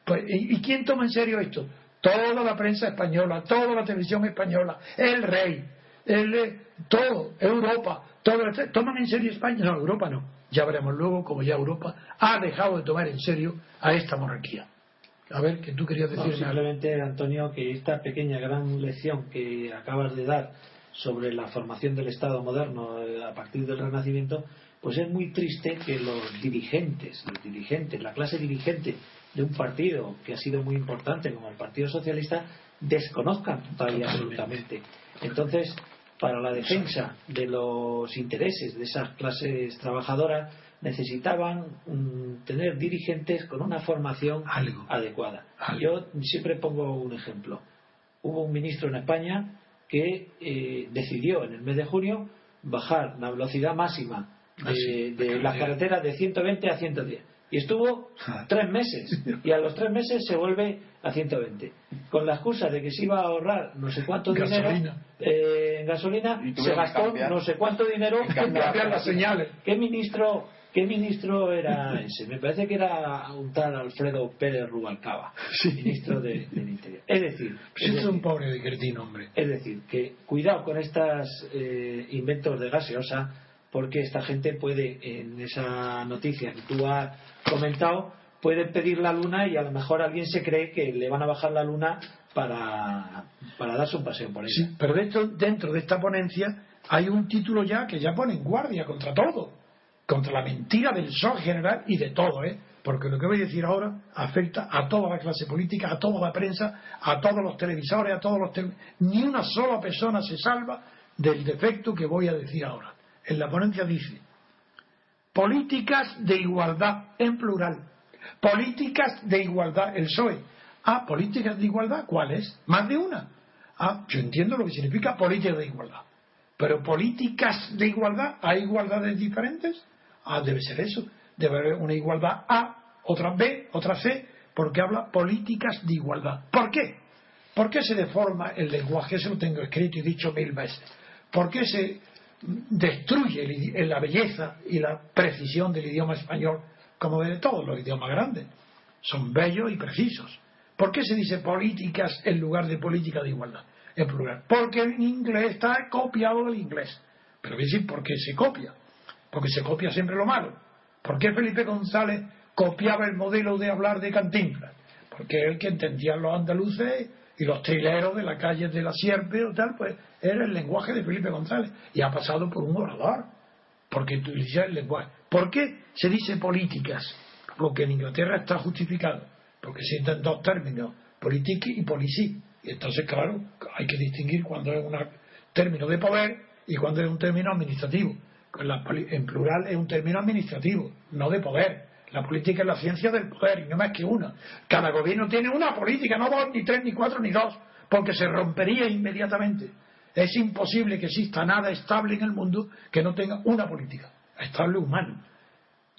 Pues, ¿y, quién toma en serio esto? Toda la prensa española, toda la televisión española, el rey, el, todo, Europa, todo, ¿toman en serio España? No, Europa no. Ya veremos luego cómo ya Europa ha dejado de tomar en serio a esta monarquía. A ver, que tú querías decir. simplemente, Antonio, que esta pequeña gran lección que acabas de dar sobre la formación del Estado moderno eh, a partir del Renacimiento, pues es muy triste que los dirigentes, los dirigentes, la clase dirigente de un partido que ha sido muy importante como el Partido Socialista desconozcan todavía absolutamente. Entonces, para la defensa de los intereses de esas clases trabajadoras necesitaban tener dirigentes con una formación adecuada. Yo siempre pongo un ejemplo. Hubo un ministro en España que eh, decidió en el mes de junio bajar la velocidad máxima de, ah, de las carreteras de 120 a 110 y estuvo tres meses. Y a los tres meses se vuelve a 120 con la excusa de que se iba a ahorrar no sé cuánto dinero eh, en gasolina se gastó no sé cuánto dinero en cambiar las señales. ¿qué ministro ¿Qué ministro era ese? Me parece que era un tal Alfredo Pérez Rubalcaba, ministro de, del Interior. Es decir, pues es, un pobre de cretino, hombre. Es decir, que cuidado con estos eh, inventos de gaseosa, porque esta gente puede, en esa noticia que tú has comentado, puede pedir la luna y a lo mejor alguien se cree que le van a bajar la luna para, para darse un paseo por ella. Pero dentro, dentro de esta ponencia hay un título ya que ya pone en guardia contra todo contra la mentira del sol general y de todo, ¿eh? porque lo que voy a decir ahora afecta a toda la clase política, a toda la prensa, a todos los televisores, a todos los... Ni una sola persona se salva del defecto que voy a decir ahora. En la ponencia dice, políticas de igualdad en plural, políticas de igualdad, el PSOE. Ah, políticas de igualdad, ¿cuáles? Más de una. Ah, yo entiendo lo que significa política de igualdad. Pero políticas de igualdad, ¿hay igualdades diferentes? Ah, debe ser eso. Debe haber una igualdad A, otra B, otra C, porque habla políticas de igualdad. ¿Por qué? ¿Por qué se deforma el lenguaje? Eso lo tengo escrito y dicho mil veces. ¿Por qué se destruye la belleza y la precisión del idioma español como de todos los idiomas grandes? Son bellos y precisos. ¿Por qué se dice políticas en lugar de política de igualdad? En plural. Porque en inglés está copiado del inglés. Pero voy por qué se copia porque se copia siempre lo malo. ¿Por qué Felipe González copiaba el modelo de hablar de Cantinflas? Porque él que entendía los andaluces y los trileros de la calle de la Sierpe o tal, pues era el lenguaje de Felipe González y ha pasado por un orador, porque utiliza el lenguaje. ¿Por qué se dice políticas? Porque en Inglaterra está justificado, porque se sienten dos términos, politique y policy. Y entonces, claro, hay que distinguir cuando es un término de poder y cuando es un término administrativo en plural es un término administrativo, no de poder. La política es la ciencia del poder y no más que una. Cada gobierno tiene una política, no dos, ni tres, ni cuatro, ni dos, porque se rompería inmediatamente. Es imposible que exista nada estable en el mundo que no tenga una política, estable humano.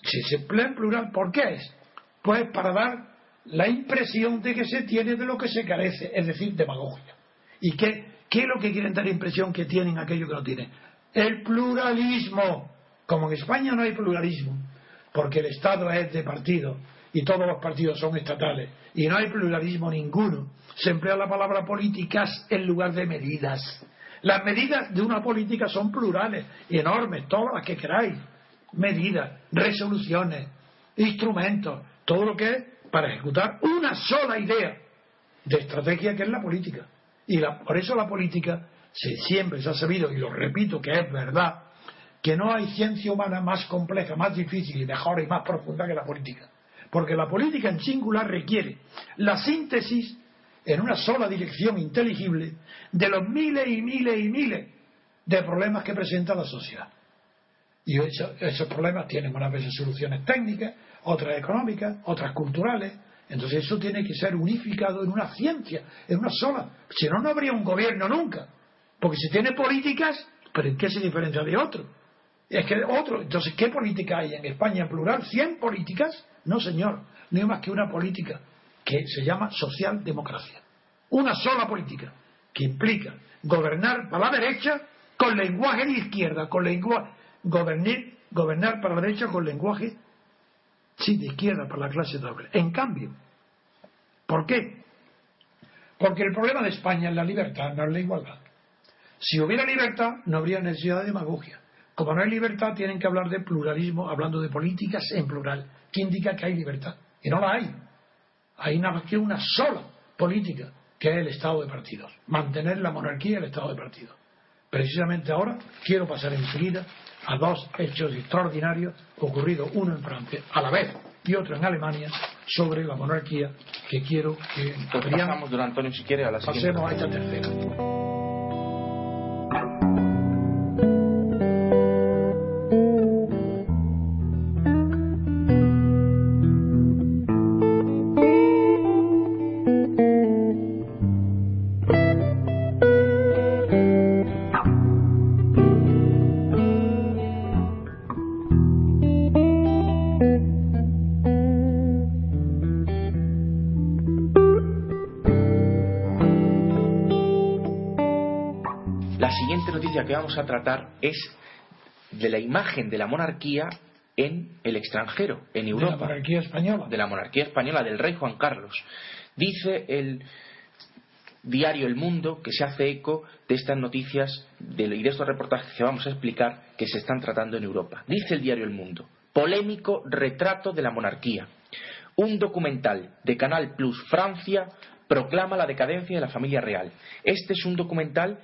Si se emplea en plural, ¿por qué es? Pues para dar la impresión de que se tiene de lo que se carece, es decir, demagogia. ¿Y qué, qué es lo que quieren dar impresión que tienen aquello que no tienen? el pluralismo. Como en España no hay pluralismo, porque el Estado es de partido y todos los partidos son estatales y no hay pluralismo ninguno, se emplea la palabra políticas en lugar de medidas. Las medidas de una política son plurales y enormes, todas las que queráis. Medidas, resoluciones, instrumentos, todo lo que es para ejecutar una sola idea de estrategia que es la política. Y por eso la política siempre se ha sabido, y lo repito que es verdad, que no hay ciencia humana más compleja, más difícil y mejor y más profunda que la política. Porque la política en singular requiere la síntesis en una sola dirección inteligible de los miles y miles y miles de problemas que presenta la sociedad. Y esos, problemas tienen unas veces soluciones técnicas, otras económicas, otras culturales. Entonces eso tiene que ser unificado en una ciencia, en una sola. Si no, no habría un gobierno nunca. Porque si tiene políticas, ¿pero en qué se diferencia de otro? Es que otro, entonces, ¿qué política hay en España en plural? ¿100 políticas? No, señor, no hay más que una política que se llama socialdemocracia. Una sola política que implica gobernar para la derecha con lenguaje de izquierda, con lenguaje, gobernar, gobernar para la derecha con lenguaje, sí, de izquierda para la clase doble. En cambio, ¿por qué? Porque el problema de España es la libertad, no es la igualdad. Si hubiera libertad, no habría necesidad de demagogia. Como no hay libertad, tienen que hablar de pluralismo, hablando de políticas en plural, que indica que hay libertad. Y no la hay. Hay nada más que una sola política, que es el Estado de partidos. Mantener la monarquía y el Estado de partidos. Precisamente ahora quiero pasar enseguida a dos hechos extraordinarios ocurridos, uno en Francia a la vez y otro en Alemania, sobre la monarquía, que quiero que pasamos, don Antonio, si quiere, a la pasemos a esta tercera. Vamos a tratar es de la imagen de la monarquía en el extranjero, en Europa. De la monarquía española. De la monarquía española, del rey Juan Carlos. Dice el diario El Mundo que se hace eco de estas noticias y de estos reportajes que vamos a explicar que se están tratando en Europa. Dice el diario El Mundo, polémico retrato de la monarquía. Un documental de Canal Plus Francia proclama la decadencia de la familia real. Este es un documental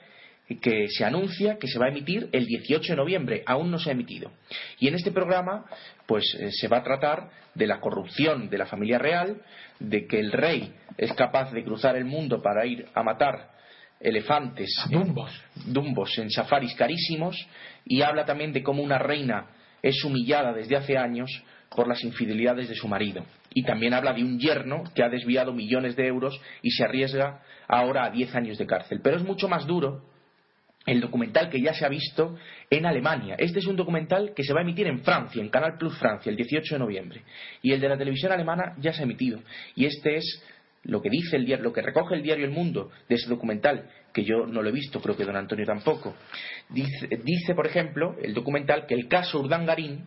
que se anuncia que se va a emitir el 18 de noviembre, aún no se ha emitido. Y en este programa, pues eh, se va a tratar de la corrupción de la familia real, de que el rey es capaz de cruzar el mundo para ir a matar elefantes, dumbos, dumbos en safaris carísimos, y habla también de cómo una reina es humillada desde hace años por las infidelidades de su marido. Y también habla de un yerno que ha desviado millones de euros y se arriesga ahora a 10 años de cárcel. Pero es mucho más duro el documental que ya se ha visto en Alemania. Este es un documental que se va a emitir en Francia, en Canal Plus Francia, el 18 de noviembre. Y el de la televisión alemana ya se ha emitido. Y este es lo que dice el diario, lo que recoge el diario El Mundo de ese documental, que yo no lo he visto, creo que don Antonio tampoco. Dice, por ejemplo, el documental que el caso Urdangarín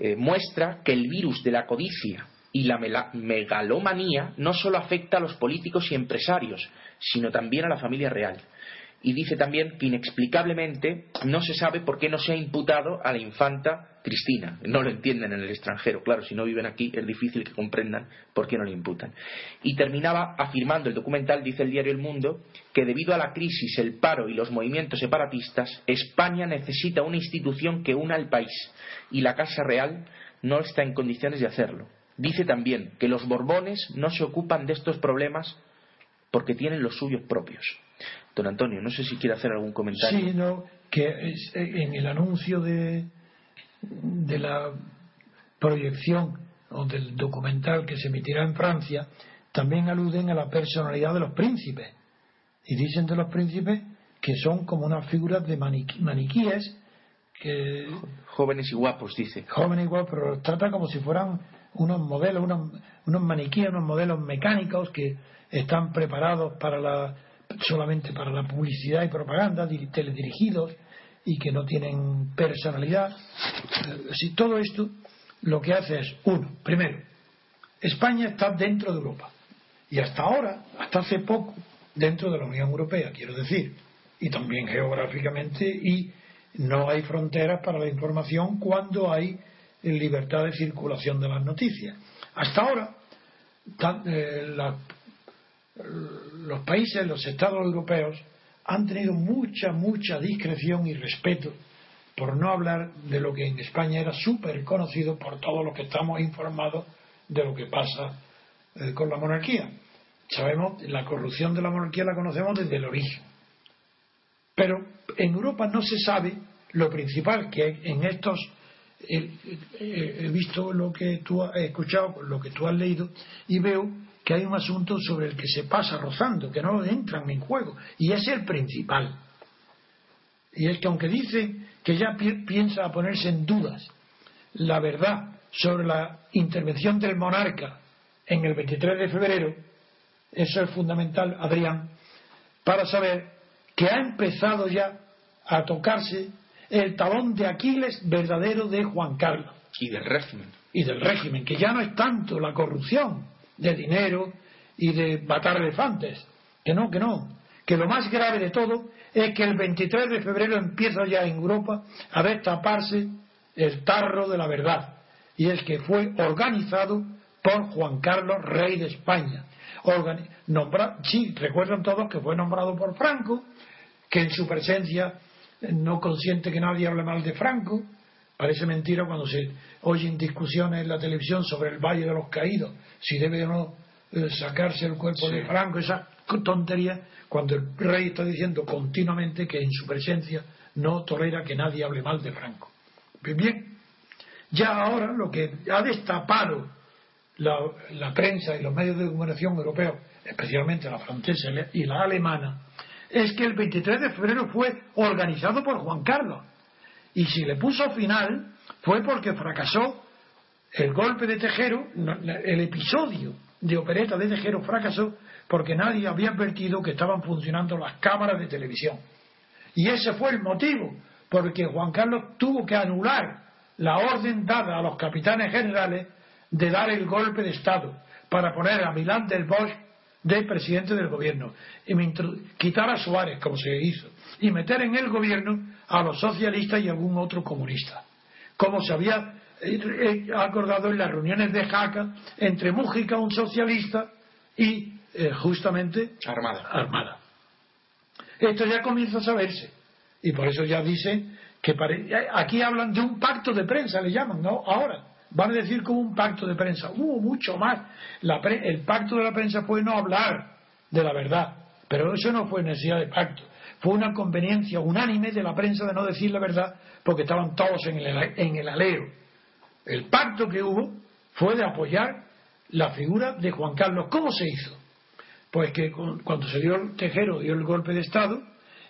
eh, muestra que el virus de la codicia y la megalomanía no solo afecta a los políticos y empresarios, sino también a la familia real y dice también que inexplicablemente no se sabe por qué no se ha imputado a la infanta Cristina. No lo entienden en el extranjero, claro, si no viven aquí es difícil que comprendan por qué no le imputan. Y terminaba afirmando el documental, dice el diario El Mundo, que debido a la crisis, el paro y los movimientos separatistas, España necesita una institución que una al país y la Casa Real no está en condiciones de hacerlo. Dice también que los Borbones no se ocupan de estos problemas porque tienen los suyos propios. Don Antonio, no sé si quiere hacer algún comentario. Sí, no, que eh, en el anuncio de, de la proyección o del documental que se emitirá en Francia, también aluden a la personalidad de los príncipes. Y dicen de los príncipes que son como unas figuras de maniquíes que jóvenes y guapos dice jóvenes y guapos pero los trata como si fueran unos modelos unos, unos maniquíes unos modelos mecánicos que están preparados para la solamente para la publicidad y propaganda, teledirigidos y que no tienen personalidad. Si todo esto lo que hace es, uno, primero, España está dentro de Europa y hasta ahora, hasta hace poco, dentro de la Unión Europea, quiero decir, y también geográficamente, y no hay fronteras para la información cuando hay libertad de circulación de las noticias. Hasta ahora, eh, la los países, los estados europeos, han tenido mucha, mucha discreción y respeto, por no hablar de lo que en España era súper conocido por todos los que estamos informados de lo que pasa eh, con la monarquía. Sabemos, la corrupción de la monarquía la conocemos desde el origen. Pero en Europa no se sabe lo principal que en estos he visto lo que tú has escuchado, lo que tú has leído y veo que hay un asunto sobre el que se pasa rozando, que no entran en juego, y es el principal. Y es que aunque dice que ya piensa ponerse en dudas la verdad sobre la intervención del monarca en el 23 de febrero, eso es fundamental, Adrián, para saber que ha empezado ya a tocarse el talón de Aquiles verdadero de Juan Carlos. Y del régimen. Y del régimen, que ya no es tanto la corrupción, de dinero y de matar elefantes. Que no, que no. Que lo más grave de todo es que el 23 de febrero empieza ya en Europa a destaparse el tarro de la verdad. Y es que fue organizado por Juan Carlos, rey de España. sí, recuerdan todos que fue nombrado por Franco, que en su presencia no consiente que nadie hable mal de Franco. Parece mentira cuando se oyen discusiones en la televisión sobre el Valle de los Caídos, si debe o no eh, sacarse el cuerpo de Franco, esa tontería, cuando el rey está diciendo continuamente que en su presencia no tolera que nadie hable mal de Franco. Bien, bien, ya ahora lo que ha destapado la, la prensa y los medios de comunicación europeos, especialmente la francesa y la alemana, es que el 23 de febrero fue organizado por Juan Carlos. Y si le puso final fue porque fracasó el golpe de Tejero, el episodio de opereta de Tejero fracasó porque nadie había advertido que estaban funcionando las cámaras de televisión. Y ese fue el motivo, porque Juan Carlos tuvo que anular la orden dada a los capitanes generales de dar el golpe de Estado para poner a Milán del Bosch de presidente del gobierno y quitar a Suárez, como se hizo, y meter en el gobierno a los socialistas y algún otro comunista, como se había eh, eh, acordado en las reuniones de Jaca entre Mújica, un socialista, y eh, justamente Armada. Armada. Esto ya comienza a saberse, y por eso ya dicen que aquí hablan de un pacto de prensa, le llaman, ¿no? Ahora van a decir como un pacto de prensa. Hubo mucho más. el pacto de la prensa fue no hablar de la verdad, pero eso no fue necesidad de pacto. Fue una conveniencia unánime de la prensa de no decir la verdad porque estaban todos en el, en el alero. El pacto que hubo fue de apoyar la figura de Juan Carlos. ¿Cómo se hizo? Pues que cuando se dio el Tejero dio el golpe de Estado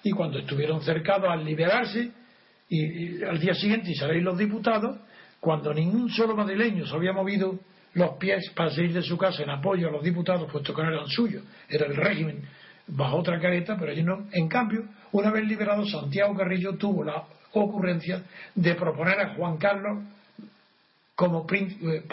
y cuando estuvieron cercados al liberarse y, al día siguiente y los diputados, cuando ningún solo madrileño se había movido los pies para salir de su casa en apoyo a los diputados, puesto que no eran suyos, era el régimen bajo otra careta, pero ellos no. En cambio, una vez liberado, Santiago Carrillo tuvo la ocurrencia de proponer a Juan Carlos como eh,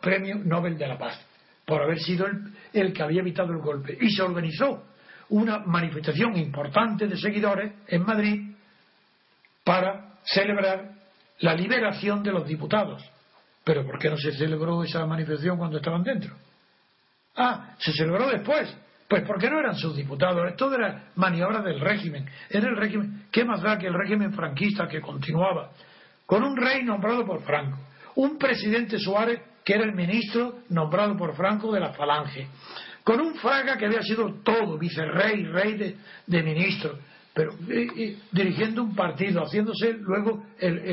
premio Nobel de la Paz, por haber sido el que había evitado el golpe. Y se organizó una manifestación importante de seguidores en Madrid para celebrar la liberación de los diputados. Pero ¿por qué no se celebró esa manifestación cuando estaban dentro? Ah, se celebró después. Pues porque no eran sus diputados, todo era maniobra del régimen. Era el régimen, ¿qué más da que el régimen franquista que continuaba? Con un rey nombrado por Franco, un presidente Suárez que era el ministro nombrado por Franco de la Falange, con un Fraga que había sido todo, vicerrey, rey de, ministros, pero dirigiendo un partido, haciéndose luego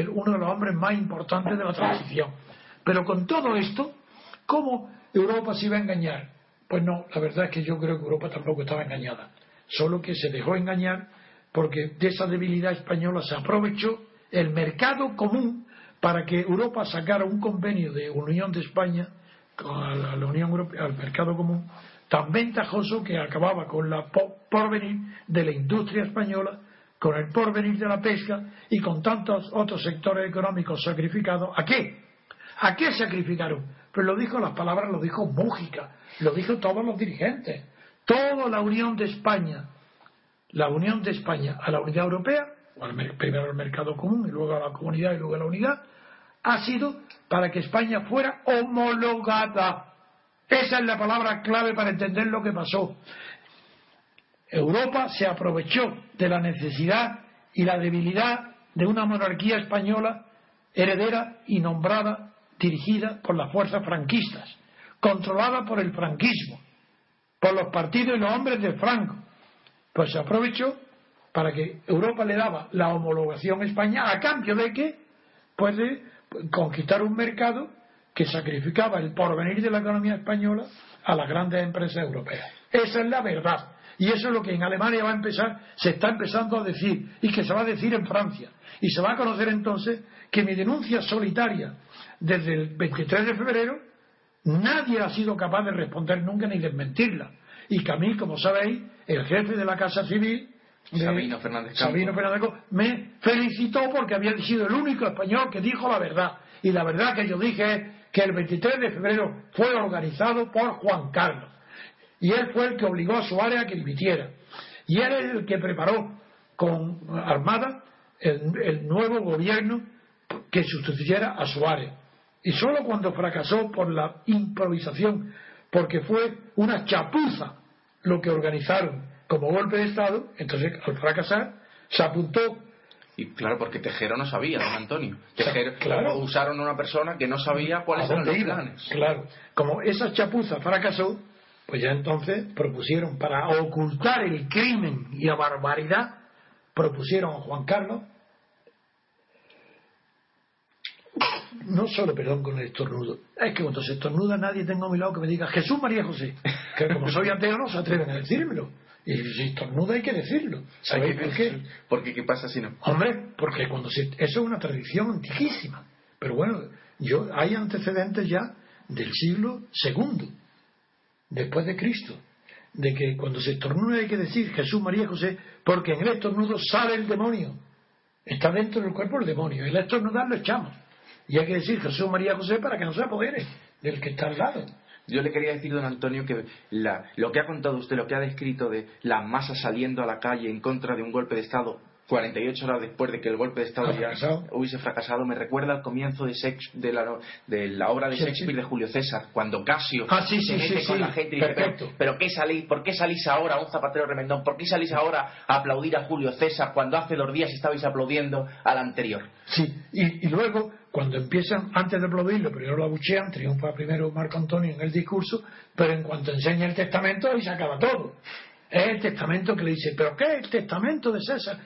uno de los hombres más importantes de la transición. Pero con todo esto, ¿cómo Europa se iba a engañar? Pues no, la verdad es que yo creo que Europa tampoco estaba engañada, solo que se dejó engañar porque de esa debilidad española se aprovechó el mercado común para que Europa sacara un convenio de Unión de España a la Unión Europea, al mercado común, tan ventajoso que acababa con la porvenir de la industria española, con el porvenir de la pesca y con tantos otros sectores económicos sacrificados. ¿A qué? ¿A qué sacrificaron? Pues lo dijo, las palabras lo dijo Mújica, lo dijo todos los dirigentes. Toda la Unión de España, la Unión de España a la Unidad Europea, primero al mercado común y luego a la comunidad y luego a la unidad, ha sido para que España fuera homologada esa es la palabra clave para entender lo que pasó. Europa se aprovechó de la necesidad y la debilidad de una monarquía española heredera y nombrada, dirigida por las fuerzas franquistas, controlada por el franquismo, por los partidos y los hombres de Franco. Pues se aprovechó para que Europa le daba la homologación a España a cambio de que, pues de conquistar un mercado que sacrificaba el porvenir de la economía española a las grandes empresas europeas. Esa es la verdad. Y eso es lo que en Alemania va a empezar, se está empezando a decir, y que se va a decir en Francia. Y se va a conocer entonces que mi denuncia solitaria desde el 23 de febrero, nadie ha sido capaz de responder nunca ni desmentirla. Y que a mí, como sabéis, el jefe de la Casa Civil, Sabino Fernández Sabino Fernández me felicitó porque había sido el único español que dijo la verdad. Y la verdad que yo dije es que el 23 de febrero fue organizado por Juan Carlos. Y él fue el que obligó a Suárez a que dimitiera. Y él es el que preparó con Armada el, nuevo gobierno que sustituyera a Suárez. Y solo cuando fracasó por la improvisación, porque fue una chapuza lo que organizaron como golpe de Estado, entonces al fracasar se apuntó y claro, porque Tejero no sabía, don Antonio. Tejero, claro. usaron a una persona que no sabía cuáles eran los planes. Claro, como esa chapuza fracasó, pues ya entonces propusieron, para ocultar el crimen y la barbaridad, propusieron a Juan Carlos, no solo, perdón, con el estornudo, es que cuando se estornuda nadie tengo a mi lado que me diga Jesús María José, que como soy ateo no se atreven a decírmelo. Y si estornuda hay que decirlo. ¿Sabéis por qué? Porque ¿qué pasa si no? Hombre, porque cuando se, eso es una tradición antiquísima. Pero bueno, yo hay antecedentes ya del siglo segundo, después de Cristo. de que cuando se estornuda hay que decir Jesús, María, José, porque en el estornudo sale el demonio. Está dentro del cuerpo el demonio. El estornudar lo echamos. Y hay que decir Jesús, María, José para que no se apodere del que está al lado. Yo le quería decir, don Antonio, que lo que ha contado usted, lo que ha descrito de la masa saliendo a la calle en contra de un golpe de Estado 48 horas después de que el golpe de Estado ya hubiese fracasado, me recuerda al comienzo de, de, la, de la, obra de Shakespeare de Julio César, cuando Casio ah, se mete con la gente y dice, pero, ¿qué salís, ¿por qué salís ahora, un zapatero remendón, por qué salís ahora a aplaudir a Julio César cuando hace dos días estabais aplaudiendo al anterior? Sí, y, y luego, cuando empiezan, antes de aplaudirlo, primero lo abuchean, triunfa primero Marco Antonio en el discurso, pero en cuanto enseña el testamento, ahí se acaba todo. Es el testamento que le dice, ¿pero qué es el testamento de César?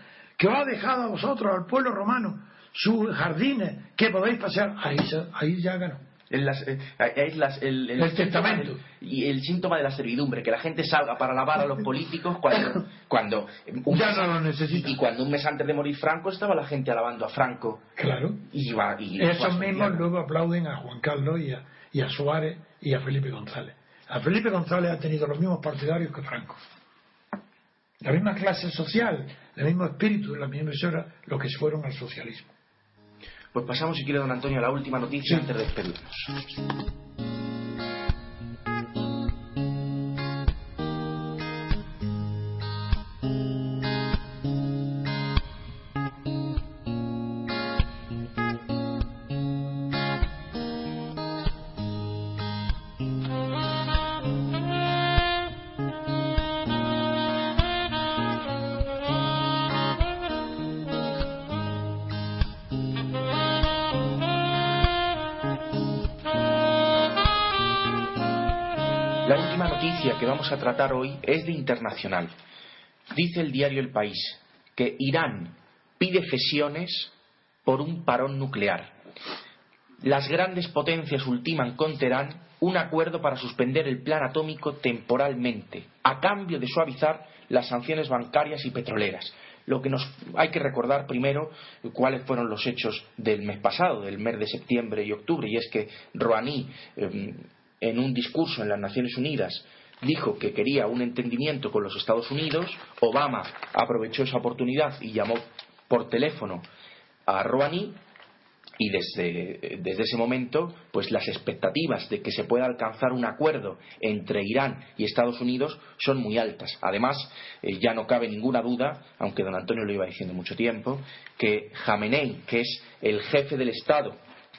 Que os ha dejado a vosotros, al pueblo romano, sus jardines, que podéis pasear, ahí, ahí ya ganó. Eh, es el, testamento. Y el síntoma de la servidumbre que la gente salga para alabar a los políticos cuando cuando ya no lo necesita. y cuando un mes antes de morir Franco estaba la gente alabando a Franco. Claro. Y, y esos mismos luego aplauden a Juan Carlos y a, y a Suárez y a Felipe González. A Felipe González ha tenido los mismos partidarios que Franco la misma clase social, el mismo espíritu, la misma emisora, lo que fueron al socialismo. Pues pasamos, si quiere, don Antonio, a la última noticia antes de despedirnos. Vamos a tratar hoy es de internacional. Dice el diario El País que Irán pide cesiones por un parón nuclear. Las grandes potencias ultiman con Teherán un acuerdo para suspender el plan atómico temporalmente, a cambio de suavizar las sanciones bancarias y petroleras. Lo que nos hay que recordar primero cuáles fueron los hechos del mes pasado, del mes de septiembre y octubre, y es que Rouhani, em, en un discurso en las Naciones Unidas, dijo que quería un entendimiento con los Estados Unidos, Obama aprovechó esa oportunidad y llamó por teléfono a Rouhani y desde, ese momento, pues las expectativas de que se pueda alcanzar un acuerdo entre Irán y Estados Unidos son muy altas. Además, eh, ya no cabe ninguna duda, aunque don Antonio lo iba diciendo mucho tiempo, que Jamenei, que es el jefe del Estado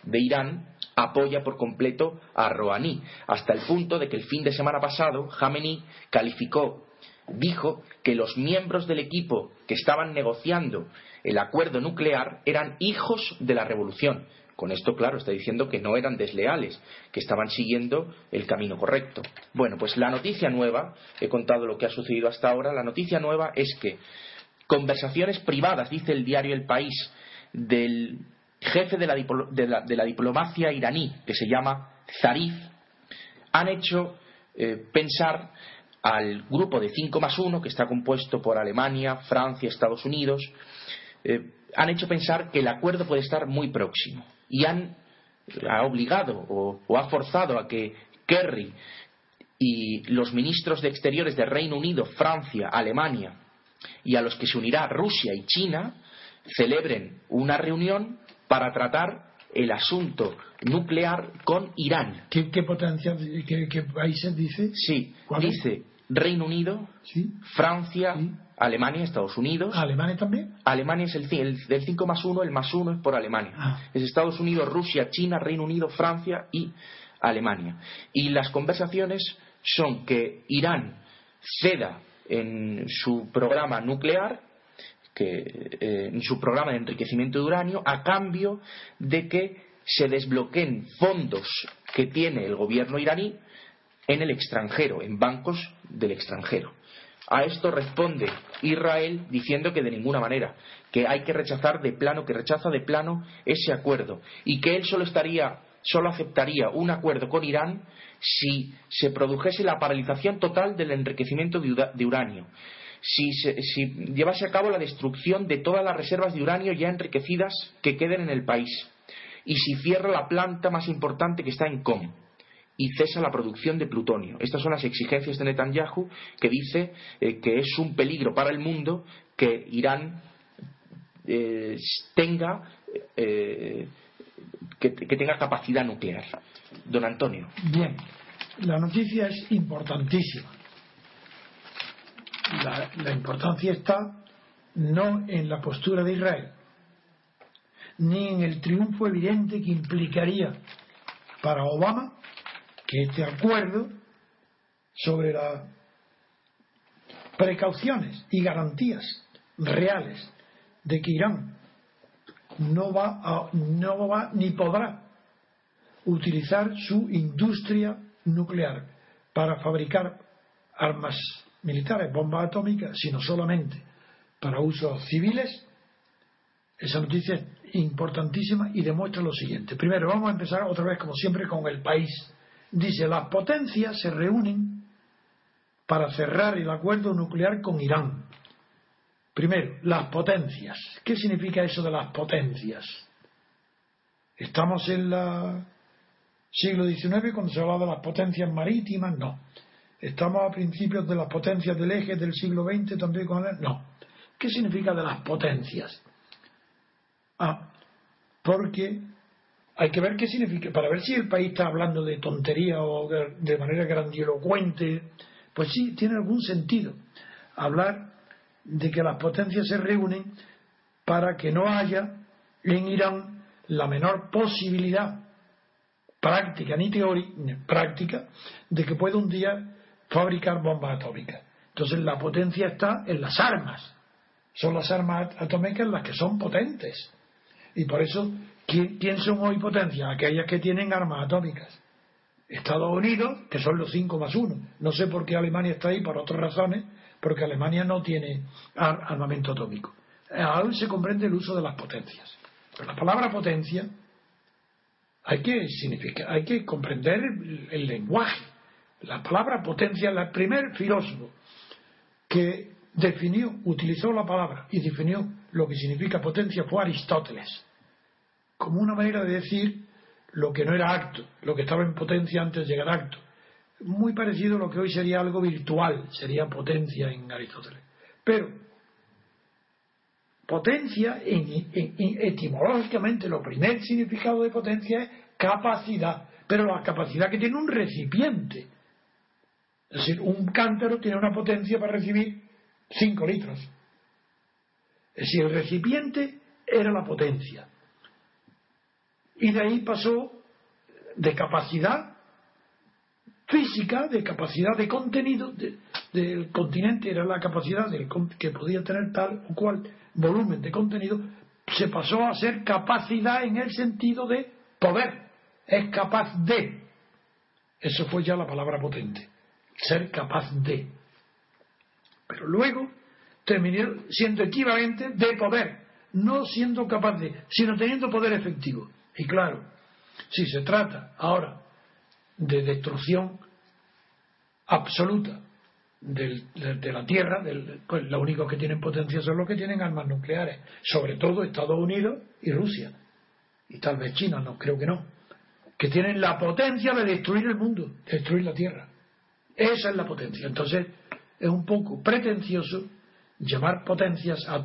de Irán, apoya por completo a Rouhani, hasta el punto de que el fin de semana pasado Jamenei calificó, dijo que los miembros del equipo que estaban negociando el acuerdo nuclear eran hijos de la revolución. Con esto, claro, está diciendo que no eran desleales, que estaban siguiendo el camino correcto. Bueno, pues la noticia nueva, he contado lo que ha sucedido hasta ahora, la noticia nueva es que conversaciones privadas, dice el diario El País, del jefe de la, diplomacia iraní, que se llama Zarif, han hecho eh, pensar al grupo de 5 más 1, que está compuesto por Alemania, Francia, Estados Unidos, eh, han hecho pensar que el acuerdo puede estar muy próximo. Y han ha obligado o, o ha forzado a que Kerry y los ministros de Exteriores de Reino Unido, Francia, Alemania y a los que se unirá Rusia y China celebren una reunión para tratar el asunto nuclear con Irán. ¿Qué, potencia, qué, países dice? Sí, dice Reino Unido, Francia, Alemania, Estados Unidos. ¿Alemania también? Alemania es el, el del 5 más 1, el más 1 es por Alemania. Ah. Es Estados Unidos, Rusia, China, Reino Unido, Francia y Alemania. Y las conversaciones son que Irán ceda en su programa nuclear que, eh, en su programa de enriquecimiento de uranio a cambio de que se desbloqueen fondos que tiene el gobierno iraní en el extranjero, en bancos del extranjero. A esto responde Israel diciendo que de ninguna manera, que hay que rechazar de plano, que rechaza de plano ese acuerdo y que él solo estaría, solo aceptaría un acuerdo con Irán si se produjese la paralización total del enriquecimiento de uranio si, si llevase a cabo la destrucción de todas las reservas de uranio ya enriquecidas que queden en el país y si cierra la planta más importante que está en Com. y cesa la producción de plutonio. Estas son las exigencias de Netanyahu que dice eh, que es un peligro para el mundo que Irán eh, tenga eh, que, tenga capacidad nuclear. Don Antonio. Bien, la noticia es importantísima. La importancia está no en la postura de Israel, ni en el triunfo evidente que implicaría para Obama que este acuerdo sobre las precauciones y garantías reales de que Irán no va, a, no va ni podrá utilizar su industria nuclear para fabricar armas militares, bombas atómicas, sino solamente para usos civiles, esa noticia es importantísima y demuestra lo siguiente. Primero, vamos a empezar otra vez, como siempre, con el país dice, las potencias se reúnen para cerrar el acuerdo nuclear con Irán. Primero, las potencias. ¿Qué significa eso de las potencias? ¿Estamos en el siglo XIX cuando se hablaba de las potencias marítimas? No. ¿Estamos a principios de las potencias del eje del siglo XX también con No. ¿Qué significa de las potencias? Ah, porque hay que ver qué significa, para ver si el país está hablando de tontería o de, manera grandilocuente, pues sí, tiene algún sentido hablar de que las potencias se reúnen para que no haya en Irán la menor posibilidad práctica ni teórica, práctica de que pueda un día fabricar bombas atómicas. Entonces la potencia está en las armas. Son las armas atómicas las que son potentes. Y por eso ¿Quién son hoy potencias? Aquellas que tienen armas atómicas. Estados Unidos, que son los cinco más uno. No sé por qué Alemania está ahí, por otras razones, porque Alemania no tiene armamento atómico. Ahora se comprende el uso de las potencias. Pero la palabra potencia hay que, significar, hay que comprender el, lenguaje. La palabra potencia, el primer filósofo que definió, utilizó la palabra y definió lo que significa potencia fue Aristóteles como una manera de decir lo que no era acto, lo que estaba en potencia antes de llegar a acto. Muy parecido a lo que hoy sería algo virtual, sería potencia en Aristóteles. Pero potencia, etimológicamente, lo primer significado de potencia es capacidad, pero la capacidad que tiene un recipiente. Es decir, un cántaro tiene una potencia para recibir 5 litros. Es decir, el recipiente era la potencia. Y de ahí pasó de capacidad física, de capacidad de contenido del continente, era la capacidad que podía tener tal o cual volumen de contenido, se pasó a ser capacidad en el sentido de poder, es capaz de. Eso fue ya la palabra potente, ser capaz de. Pero luego terminó siendo equivalente de poder, no siendo capaz de, sino teniendo poder efectivo. Y claro, si se trata ahora de destrucción absoluta de, la Tierra, pues lo único que tienen potencia son los que tienen armas nucleares, sobre todo Estados Unidos y Rusia, y tal vez China, no creo que no, que tienen la potencia de destruir el mundo, destruir la Tierra. Esa es la potencia. Entonces, es un poco pretencioso llamar potencias a, a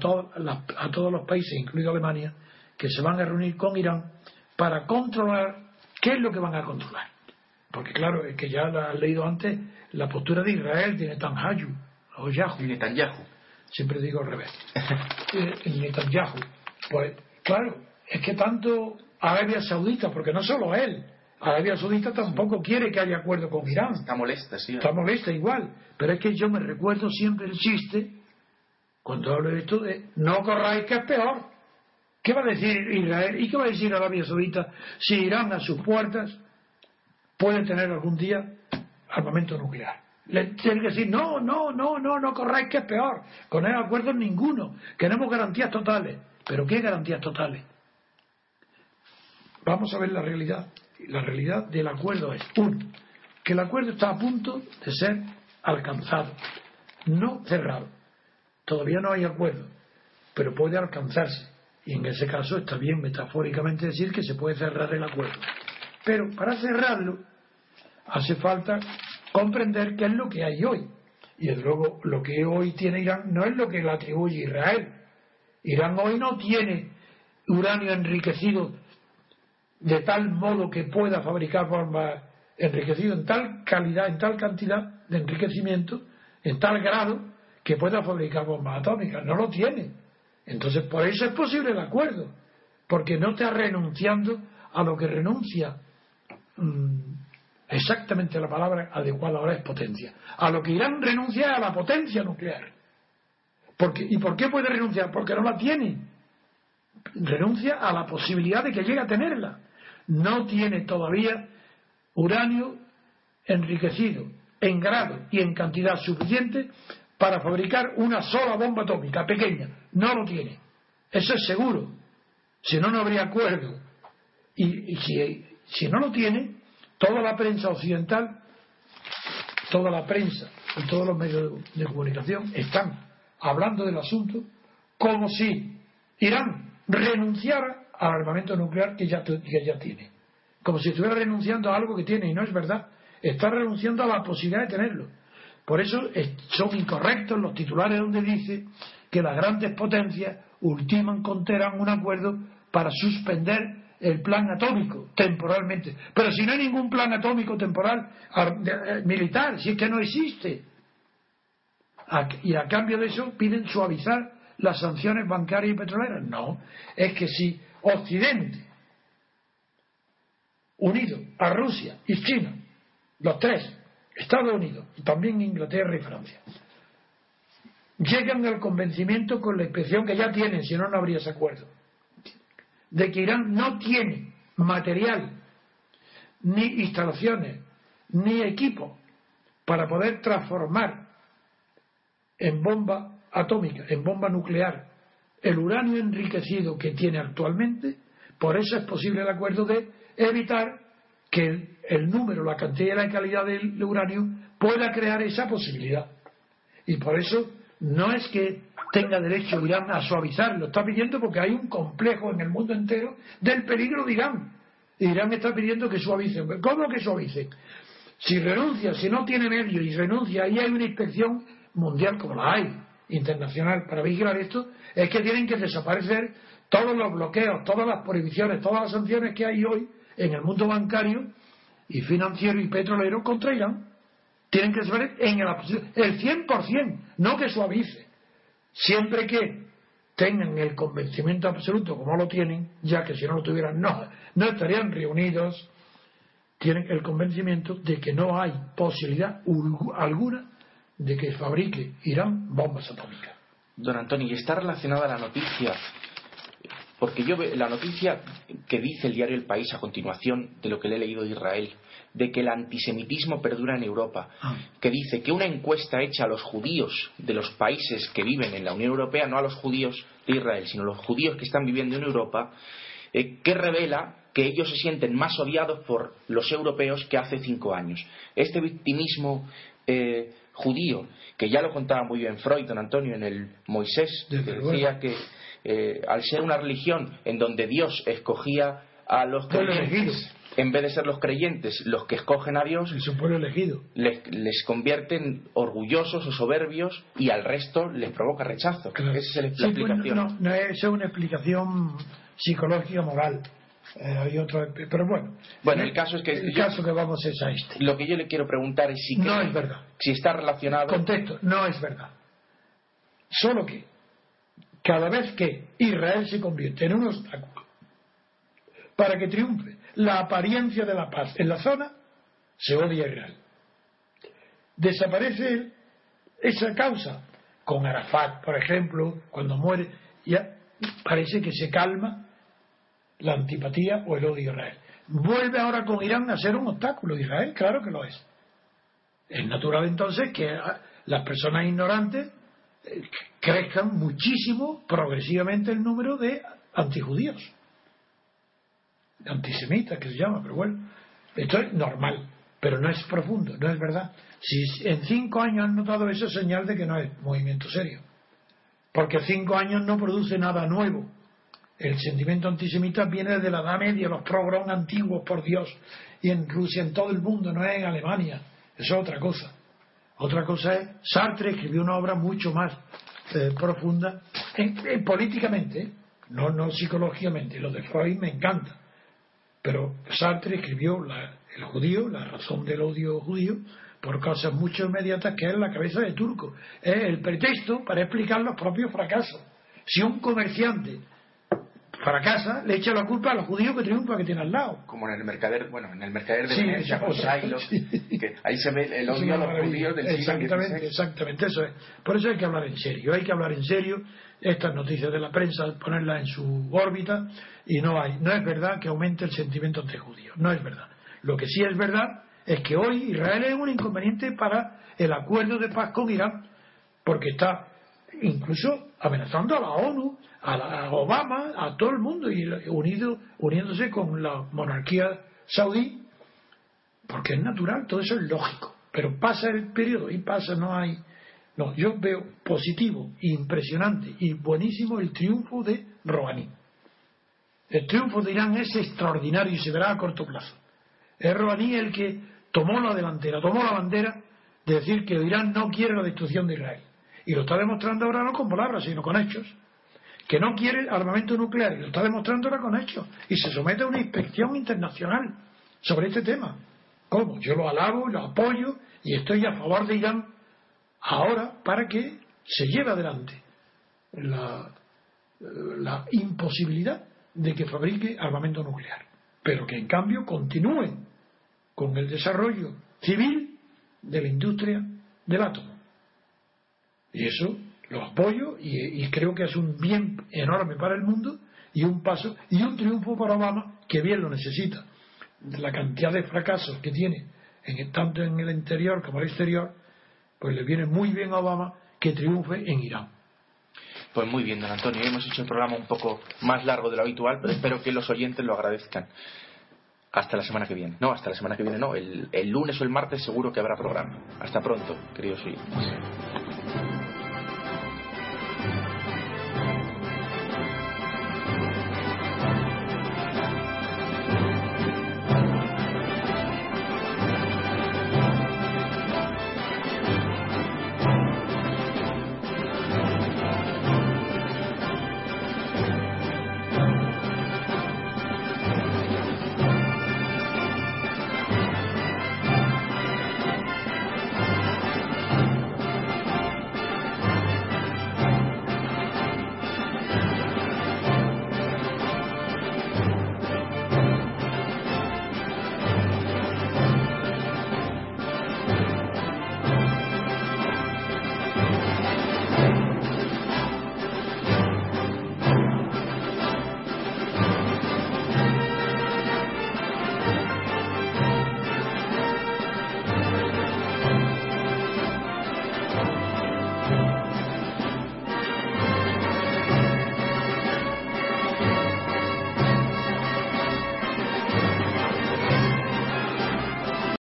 todos los países, incluido Alemania, que se van a reunir con Irán para controlar qué es lo que van a controlar. Porque claro, es que ya lo has leído antes, la postura de Israel de Netanyahu, o Yahoo. Netanyahu. Siempre digo al revés. Eh, Netanyahu. Pues claro, es que tanto Arabia Saudita, porque no solo él, Arabia Saudita tampoco quiere que haya acuerdo con Irán. Está molesta, sí. Está molesta igual. Pero es que yo me recuerdo siempre el chiste, cuando hablo de esto, de no corráis que es peor. ¿Qué va a decir Israel y qué va a decir Arabia Saudita si Irán a sus puertas puede tener algún día armamento nuclear? Le tienen que decir, no, no, no, no, no corráis que es peor. Con el acuerdo ninguno. Queremos garantías totales. ¿Pero qué garantías totales? Vamos a ver la realidad. La realidad del acuerdo es, uno, que el acuerdo está a punto de ser alcanzado, no cerrado. Todavía no hay acuerdo, pero puede alcanzarse. Y en ese caso está bien metafóricamente decir que se puede cerrar el acuerdo. Pero para cerrarlo hace falta comprender qué es lo que hay hoy. Y desde luego lo que hoy tiene Irán no es lo que le atribuye Israel. Irán hoy no tiene uranio enriquecido de tal modo que pueda fabricar bombas enriquecido en tal calidad, en tal cantidad de enriquecimiento, en tal grado, que pueda fabricar bombas atómicas. No lo tiene. Entonces, por eso es posible el acuerdo, porque no está renunciando a lo que renuncia mm, exactamente la palabra adecuada ahora es potencia. A lo que Irán renuncia a la potencia nuclear. Porque, ¿Y por qué puede renunciar? Porque no la tiene. Renuncia a la posibilidad de que llegue a tenerla. No tiene todavía uranio enriquecido en grado y en cantidad suficiente para fabricar una sola bomba atómica pequeña. No lo tiene. Eso es seguro. Si no, no habría acuerdo. Y, si, si no lo tiene, toda la prensa occidental, toda la prensa y todos los medios de, comunicación están hablando del asunto como si Irán renunciara al armamento nuclear que ya, que ya tiene como si estuviera renunciando a algo que tiene y no es verdad. Está renunciando a la posibilidad de tenerlo. Por eso son incorrectos los titulares donde dice que las grandes potencias ultiman conteran un acuerdo para suspender el plan atómico temporalmente. Pero si no hay ningún plan atómico temporal eh, militar, si es que no existe. Y a cambio de eso piden suavizar las sanciones bancarias y petroleras. No, es que si Occidente unido a Rusia y China, los tres, Estados Unidos, y también Inglaterra y Francia, llegan al convencimiento con la expresión que ya tienen, si no, no habría ese acuerdo, de que Irán no tiene material, ni instalaciones, ni equipo para poder transformar en bomba atómica, en bomba nuclear, el uranio enriquecido que tiene actualmente, por eso es posible el acuerdo de evitar que el, número, la cantidad y la calidad del uranio pueda crear esa posibilidad. Y por eso no es que tenga derecho Irán a suavizar, lo está pidiendo porque hay un complejo en el mundo entero del peligro de Irán. Irán está pidiendo que suavice. ¿Cómo que suavice? Si renuncia, si no tiene medios y renuncia, ahí hay una inspección mundial como la hay, internacional, para vigilar esto, es que tienen que desaparecer todos los bloqueos, todas las prohibiciones, todas las sanciones que hay hoy en el mundo bancario y financiero y petrolero contra Irán. Tienen que ser en el, el 100%, no que suavice. Siempre que tengan el convencimiento absoluto, como lo tienen, ya que si no lo tuvieran, no, no estarían reunidos, tienen el convencimiento de que no hay posibilidad alguna de que fabrique Irán bombas atómicas. Don Antonio, y está relacionada la noticia porque yo la noticia que dice el diario El País a continuación de lo que le he leído de Israel, de que el antisemitismo perdura en Europa, ah. que dice que una encuesta hecha a los judíos de los países que viven en la Unión Europea, no a los judíos de Israel, sino a los judíos que están viviendo en Europa, eh, que revela que ellos se sienten más odiados por los europeos que hace cinco años. Este victimismo eh, judío, que ya lo contaba muy bien Freud, don Antonio, en el Moisés, que decía que eh, al ser una religión en donde Dios escogía a los creyentes, en vez de ser los creyentes los que escogen a Dios, elegido. Les, les, convierten orgullosos o soberbios y al resto les provoca rechazo. Esa es la, pues, explicación. no, no, es una explicación psicológica moral. Eh, hay otro, pero bueno. Bueno, el caso es que. El caso que vamos es a este. Lo que yo le quiero preguntar es si. No es verdad. Si está relacionado. Contexto, no es verdad. Solo que cada vez que Israel se convierte en un obstáculo para que triunfe la apariencia de la paz en la zona, se odia a Israel. Desaparece esa causa. Con Arafat, por ejemplo, cuando muere, ya parece que se calma la antipatía o el odio a Israel. Vuelve ahora con Irán a ser un obstáculo. Israel, claro que lo es. Es natural entonces que las personas ignorantes crezcan muchísimo progresivamente el número de antijudíos, antisemitas que se llama, pero bueno, esto es normal, pero no es profundo, no es verdad. Si en cinco años han notado eso, es señal de que no es movimiento serio, porque cinco años no produce nada nuevo, el sentimiento antisemita viene desde la Edad Media, los programas antiguos, por Dios, y en Rusia, en todo el mundo, no es en Alemania. Eso es otra cosa. Otra cosa es, Sartre escribió una obra mucho más eh, profunda, políticamente, no, no psicológicamente. Lo de Freud me encanta. Pero Sartre escribió El judío, la razón del odio judío, por cosas mucho inmediatas que es la cabeza de turco. Es el pretexto para explicar los propios fracasos. Si un comerciante fracasa, le echa la culpa a los judíos que triunfa que tiene al lado. Como en el mercader, bueno, en el mercader de Venecia, que ahí se ve el odio a los judíos del Exactamente, exactamente, eso es. Por eso hay que hablar en serio, hay que hablar en serio estas noticias de la prensa, ponerlas en su órbita y no hay, no es verdad que aumente el sentimiento ante judíos, no es verdad. Lo que sí es verdad es que hoy Israel es un inconveniente para el acuerdo de paz con Irán, porque está incluso amenazando a la ONU, a, Obama, a todo el mundo, y unido, uniéndose con la monarquía saudí, porque es natural, todo eso es lógico. Pero pasa el periodo y pasa, no hay. No, yo veo positivo, impresionante y buenísimo el triunfo de Rouhani. El triunfo de Irán es extraordinario y se verá a corto plazo. Es Rouhani el que tomó la delantera, tomó la bandera de decir que Irán no quiere la destrucción de Israel. Y lo está demostrando ahora no con palabras, sino con hechos. Que no quiere armamento nuclear, y lo está demostrando ahora con hechos. Y se somete a una inspección internacional sobre este tema. ¿Cómo? Yo lo alabo, lo apoyo y estoy a favor de Irán ahora para que se lleve adelante la, la imposibilidad de que fabrique armamento nuclear. Pero que en cambio continúe con el desarrollo civil de la industria del átomo. Y eso lo apoyo y, creo que es un bien enorme para el mundo y un paso y un triunfo para Obama que bien lo necesita. La cantidad de fracasos que tiene en, tanto en el interior como en el exterior, pues le viene muy bien a Obama que triunfe en Irán. Pues muy bien, don Antonio. Hemos hecho el programa un poco más largo de lo habitual, pero espero que los oyentes lo agradezcan. Hasta la semana que viene. No, hasta la semana que viene no. El, el lunes o el martes seguro que habrá programa. Hasta pronto, queridos oyentes.